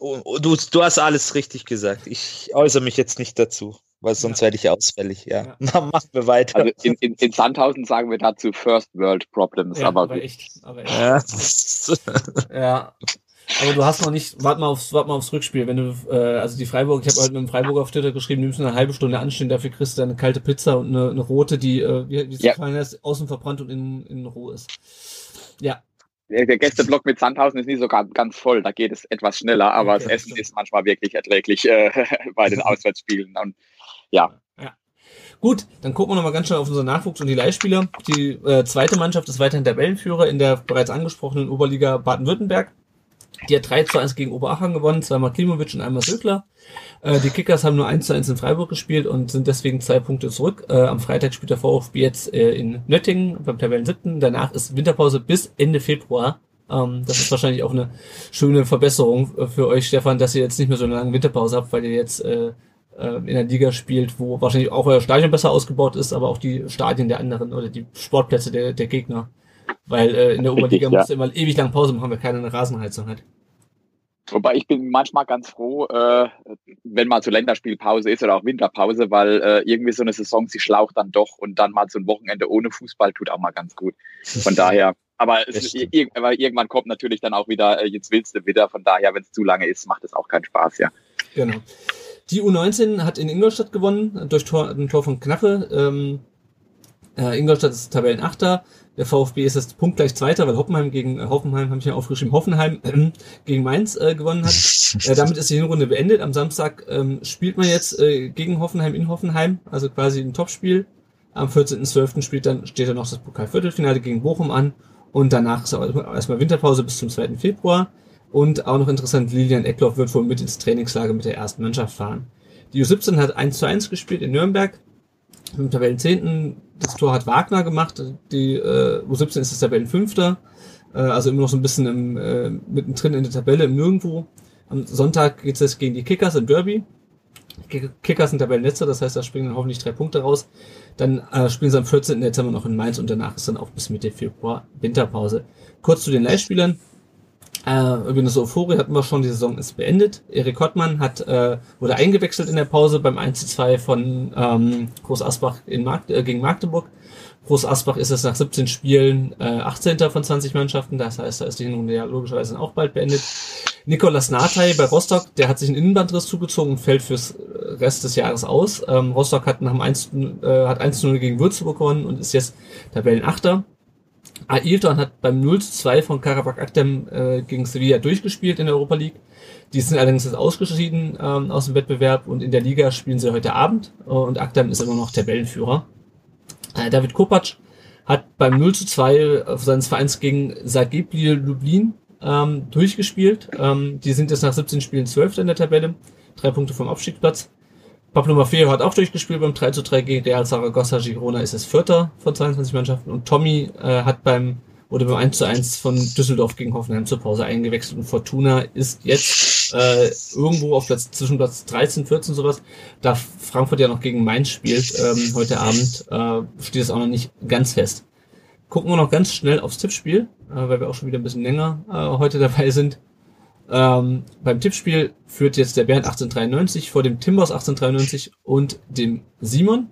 E: oh, du, du hast alles richtig gesagt. Ich äußere mich jetzt nicht dazu weil sonst ja. werde ich ausfällig, ja. ja. (laughs) Na, machen wir weiter.
H: Also in, in, in, Sandhausen sagen wir dazu First World Problems,
A: ja,
H: aber,
A: aber echt, aber echt. Ja. (laughs) ja. Aber du hast noch nicht, warte mal aufs, warte mal aufs Rückspiel. Wenn du, äh, also die Freiburg, ich habe heute mit dem Freiburger auf Twitter geschrieben, nimmst du eine halbe Stunde anstehen, dafür kriegst du eine kalte Pizza und eine, eine rote, die, äh, wie, wie ja. ist, außen verbrannt und innen, innen roh ist. Ja,
H: der Gästeblock mit Sandhausen ist nie so ganz voll, da geht es etwas schneller, aber okay, das Essen stimmt. ist manchmal wirklich erträglich (laughs) äh, bei den Auswärtsspielen. Und ja.
A: ja. Gut, dann gucken wir nochmal ganz schnell auf unseren Nachwuchs und die Leihspieler. Die äh, zweite Mannschaft ist weiterhin Tabellenführer in der bereits angesprochenen Oberliga Baden-Württemberg. Die hat 3 zu 1 gegen Oberachern gewonnen, zweimal Klimovic und einmal Sökler. Äh, die Kickers haben nur 1 zu 1 in Freiburg gespielt und sind deswegen zwei Punkte zurück. Äh, am Freitag spielt der VfB jetzt äh, in Nöttingen beim Tabellen 7. Danach ist Winterpause bis Ende Februar. Ähm, das ist wahrscheinlich auch eine schöne Verbesserung äh, für euch, Stefan, dass ihr jetzt nicht mehr so eine lange Winterpause habt, weil ihr jetzt äh, in der Liga spielt, wo wahrscheinlich auch euer Stadion besser ausgebaut ist, aber auch die Stadien der anderen oder die Sportplätze der, der Gegner. Weil äh, in der Oberliga ja. musst du immer ewig lang Pause machen, weil keiner eine Rasenheizung hat.
H: Wobei ich bin manchmal ganz froh, äh, wenn mal zur Länderspielpause ist oder auch Winterpause, weil äh, irgendwie so eine Saison, sie schlaucht dann doch und dann mal so ein Wochenende ohne Fußball tut auch mal ganz gut. Von (laughs) daher, aber, es, aber irgendwann kommt natürlich dann auch wieder, äh, jetzt willst du wieder, von daher, wenn es zu lange ist, macht es auch keinen Spaß, ja.
A: Genau. Die U19 hat in Ingolstadt gewonnen, durch Tor, ein Tor von Knappe. Ähm, äh, Ingolstadt ist Tabellenachter. Der VfB ist jetzt punktgleich Zweiter, weil Hoffenheim gegen äh, Hoffenheim, habe ich ja aufgeschrieben, Hoffenheim äh, gegen Mainz äh, gewonnen hat. äh, damit ist die Hinrunde beendet. Am Samstag ähm, spielt man jetzt äh, gegen Hoffenheim in Hoffenheim, also quasi ein Topspiel. Am 14.12. spielt dann, steht dann noch das Pokalviertelfinale gegen Bochum an und danach ist erstmal Winterpause bis zum 2. Februar. Und auch noch interessant, Lilian Eckloff wird wohl mit ins Trainingslager mit der ersten Mannschaft fahren. Die U17 hat 1 zu 1 gespielt in Nürnberg. Im Tabellenzehnten, das Tor hat Wagner gemacht. Die äh, U17 ist das Tabellenfünfter. Äh, also immer noch so ein bisschen im, äh, mittendrin in der Tabelle im Nirgendwo. Am Sonntag geht es gegen die Kickers im Derby. Kickers sind Tabellenletzter, das heißt, da springen dann hoffentlich drei Punkte raus. Dann äh, spielen sie am 14. Dezember noch in Mainz und danach ist dann auch bis Mitte Februar Winterpause. Kurz zu den Leihspielern. Äh, eine Euphorie hatten wir schon, die Saison ist beendet. Erik Hottmann hat, äh, wurde eingewechselt in der Pause beim 1-2 von ähm, Groß Asbach in Markt, äh, gegen Magdeburg. Groß Asbach ist es nach 17 Spielen äh, 18. von 20 Mannschaften, das heißt, da ist die Hinrunde ja logischerweise auch bald beendet. Nikolas Natay bei Rostock, der hat sich einen Innenbandriss zugezogen und fällt fürs Rest des Jahres aus. Ähm, Rostock hat nach dem 1, äh, hat 1-0 gegen Würzburg gewonnen und ist jetzt Tabellenachter. Ailton hat beim 0 zu 2 von Karabakh Akdem äh, gegen Sevilla durchgespielt in der Europa League. Die sind allerdings jetzt ausgeschieden ähm, aus dem Wettbewerb und in der Liga spielen sie heute Abend äh, und Akdem ist immer noch Tabellenführer. Äh, David Kopacz hat beim 0 zu 2 seines Vereins gegen Zagreb Lublin ähm, durchgespielt. Ähm, die sind jetzt nach 17 Spielen 12. in der Tabelle, drei Punkte vom Abstiegsplatz. Pablo Maffeo hat auch durchgespielt beim 3 zu 3 gegen Real Zaragoza. Girona ist es Vierter von 22 Mannschaften. Und Tommy äh, hat beim, wurde beim 1 zu 1 von Düsseldorf gegen Hoffenheim zur Pause eingewechselt. Und Fortuna ist jetzt äh, irgendwo auf Platz zwischen Platz 13, 14 sowas, da Frankfurt ja noch gegen Mainz spielt ähm, heute Abend, äh, steht es auch noch nicht ganz fest. Gucken wir noch ganz schnell aufs Tippspiel, äh, weil wir auch schon wieder ein bisschen länger äh, heute dabei sind. Ähm, beim Tippspiel führt jetzt der Bernd 1893 vor dem Timbers 1893 und dem Simon.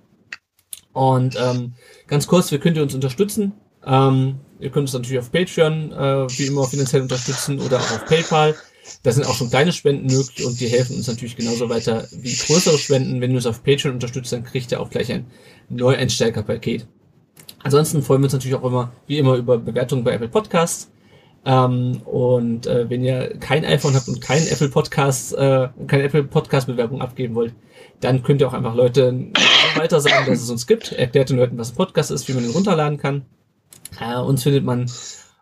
A: Und ähm, ganz kurz, wir könnt ihr uns unterstützen. Ähm, ihr könnt uns natürlich auf Patreon äh, wie immer finanziell unterstützen oder auch auf PayPal. Da sind auch schon kleine Spenden möglich und die helfen uns natürlich genauso weiter wie größere Spenden. Wenn ihr uns auf Patreon unterstützt, dann kriegt ihr auch gleich ein Neueinsteigerpaket. Ansonsten freuen wir uns natürlich auch immer, wie immer, über Bewertungen bei Apple Podcasts. Ähm, und äh, wenn ihr kein iPhone habt und keinen Apple Podcast, äh, keine Apple Podcast Bewerbung abgeben wollt, dann könnt ihr auch einfach Leute weiter sagen, dass es uns gibt. Erklärt den Leuten, was ein Podcast ist, wie man ihn runterladen kann. Äh, uns findet man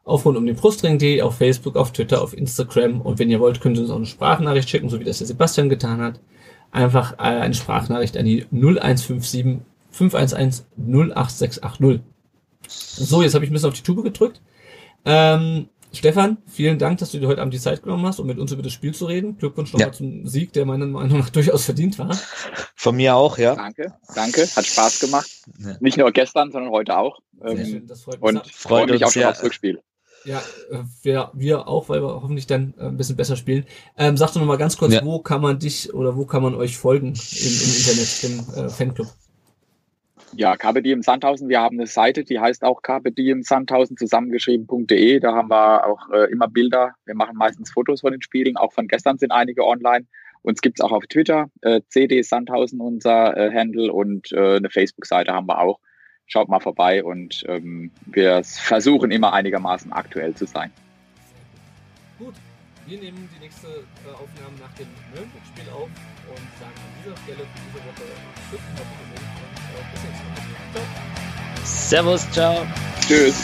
A: auf rund um den Brustring.de, auf Facebook, auf Twitter, auf Instagram. Und wenn ihr wollt, könnt ihr uns auch eine Sprachnachricht schicken, so wie das der Sebastian getan hat. Einfach äh, eine Sprachnachricht an die 0157 511 08680. So, jetzt habe ich ein bisschen auf die Tube gedrückt. Ähm, Stefan, vielen Dank, dass du dir heute Abend die Zeit genommen hast, um mit uns über das Spiel zu reden. Glückwunsch nochmal ja. zum Sieg, der meiner Meinung nach durchaus verdient war.
E: Von mir auch, ja.
H: Danke, danke. Hat Spaß gemacht. Ja. Nicht nur gestern, sondern heute auch. Sehr ähm, schön, das freut mich. Und freue mich auch schon aufs Rückspiel.
A: Ja, äh, wir, wir auch, weil wir hoffentlich dann äh, ein bisschen besser spielen. Ähm, sag doch nochmal ganz kurz, ja. wo kann man dich oder wo kann man euch folgen im, im Internet, im äh, Fanclub?
H: Ja, KBDM Sandhausen, wir haben eine Seite, die heißt auch KBDM Sandhausen zusammengeschrieben.de. Da haben wir auch äh, immer Bilder. Wir machen meistens Fotos von den Spielen. Auch von gestern sind einige online. Uns gibt's auch auf Twitter. Äh, CD Sandhausen unser äh, Handle und äh, eine Facebook-Seite haben wir auch. Schaut mal vorbei und ähm, wir versuchen immer einigermaßen aktuell zu sein.
A: Gut, wir nehmen die nächste äh, Aufnahme nach dem Nürnberg-Spiel auf und sagen an dieser Stelle diese Woche Tschüss.
E: Servus, ciao.
H: Tschüss.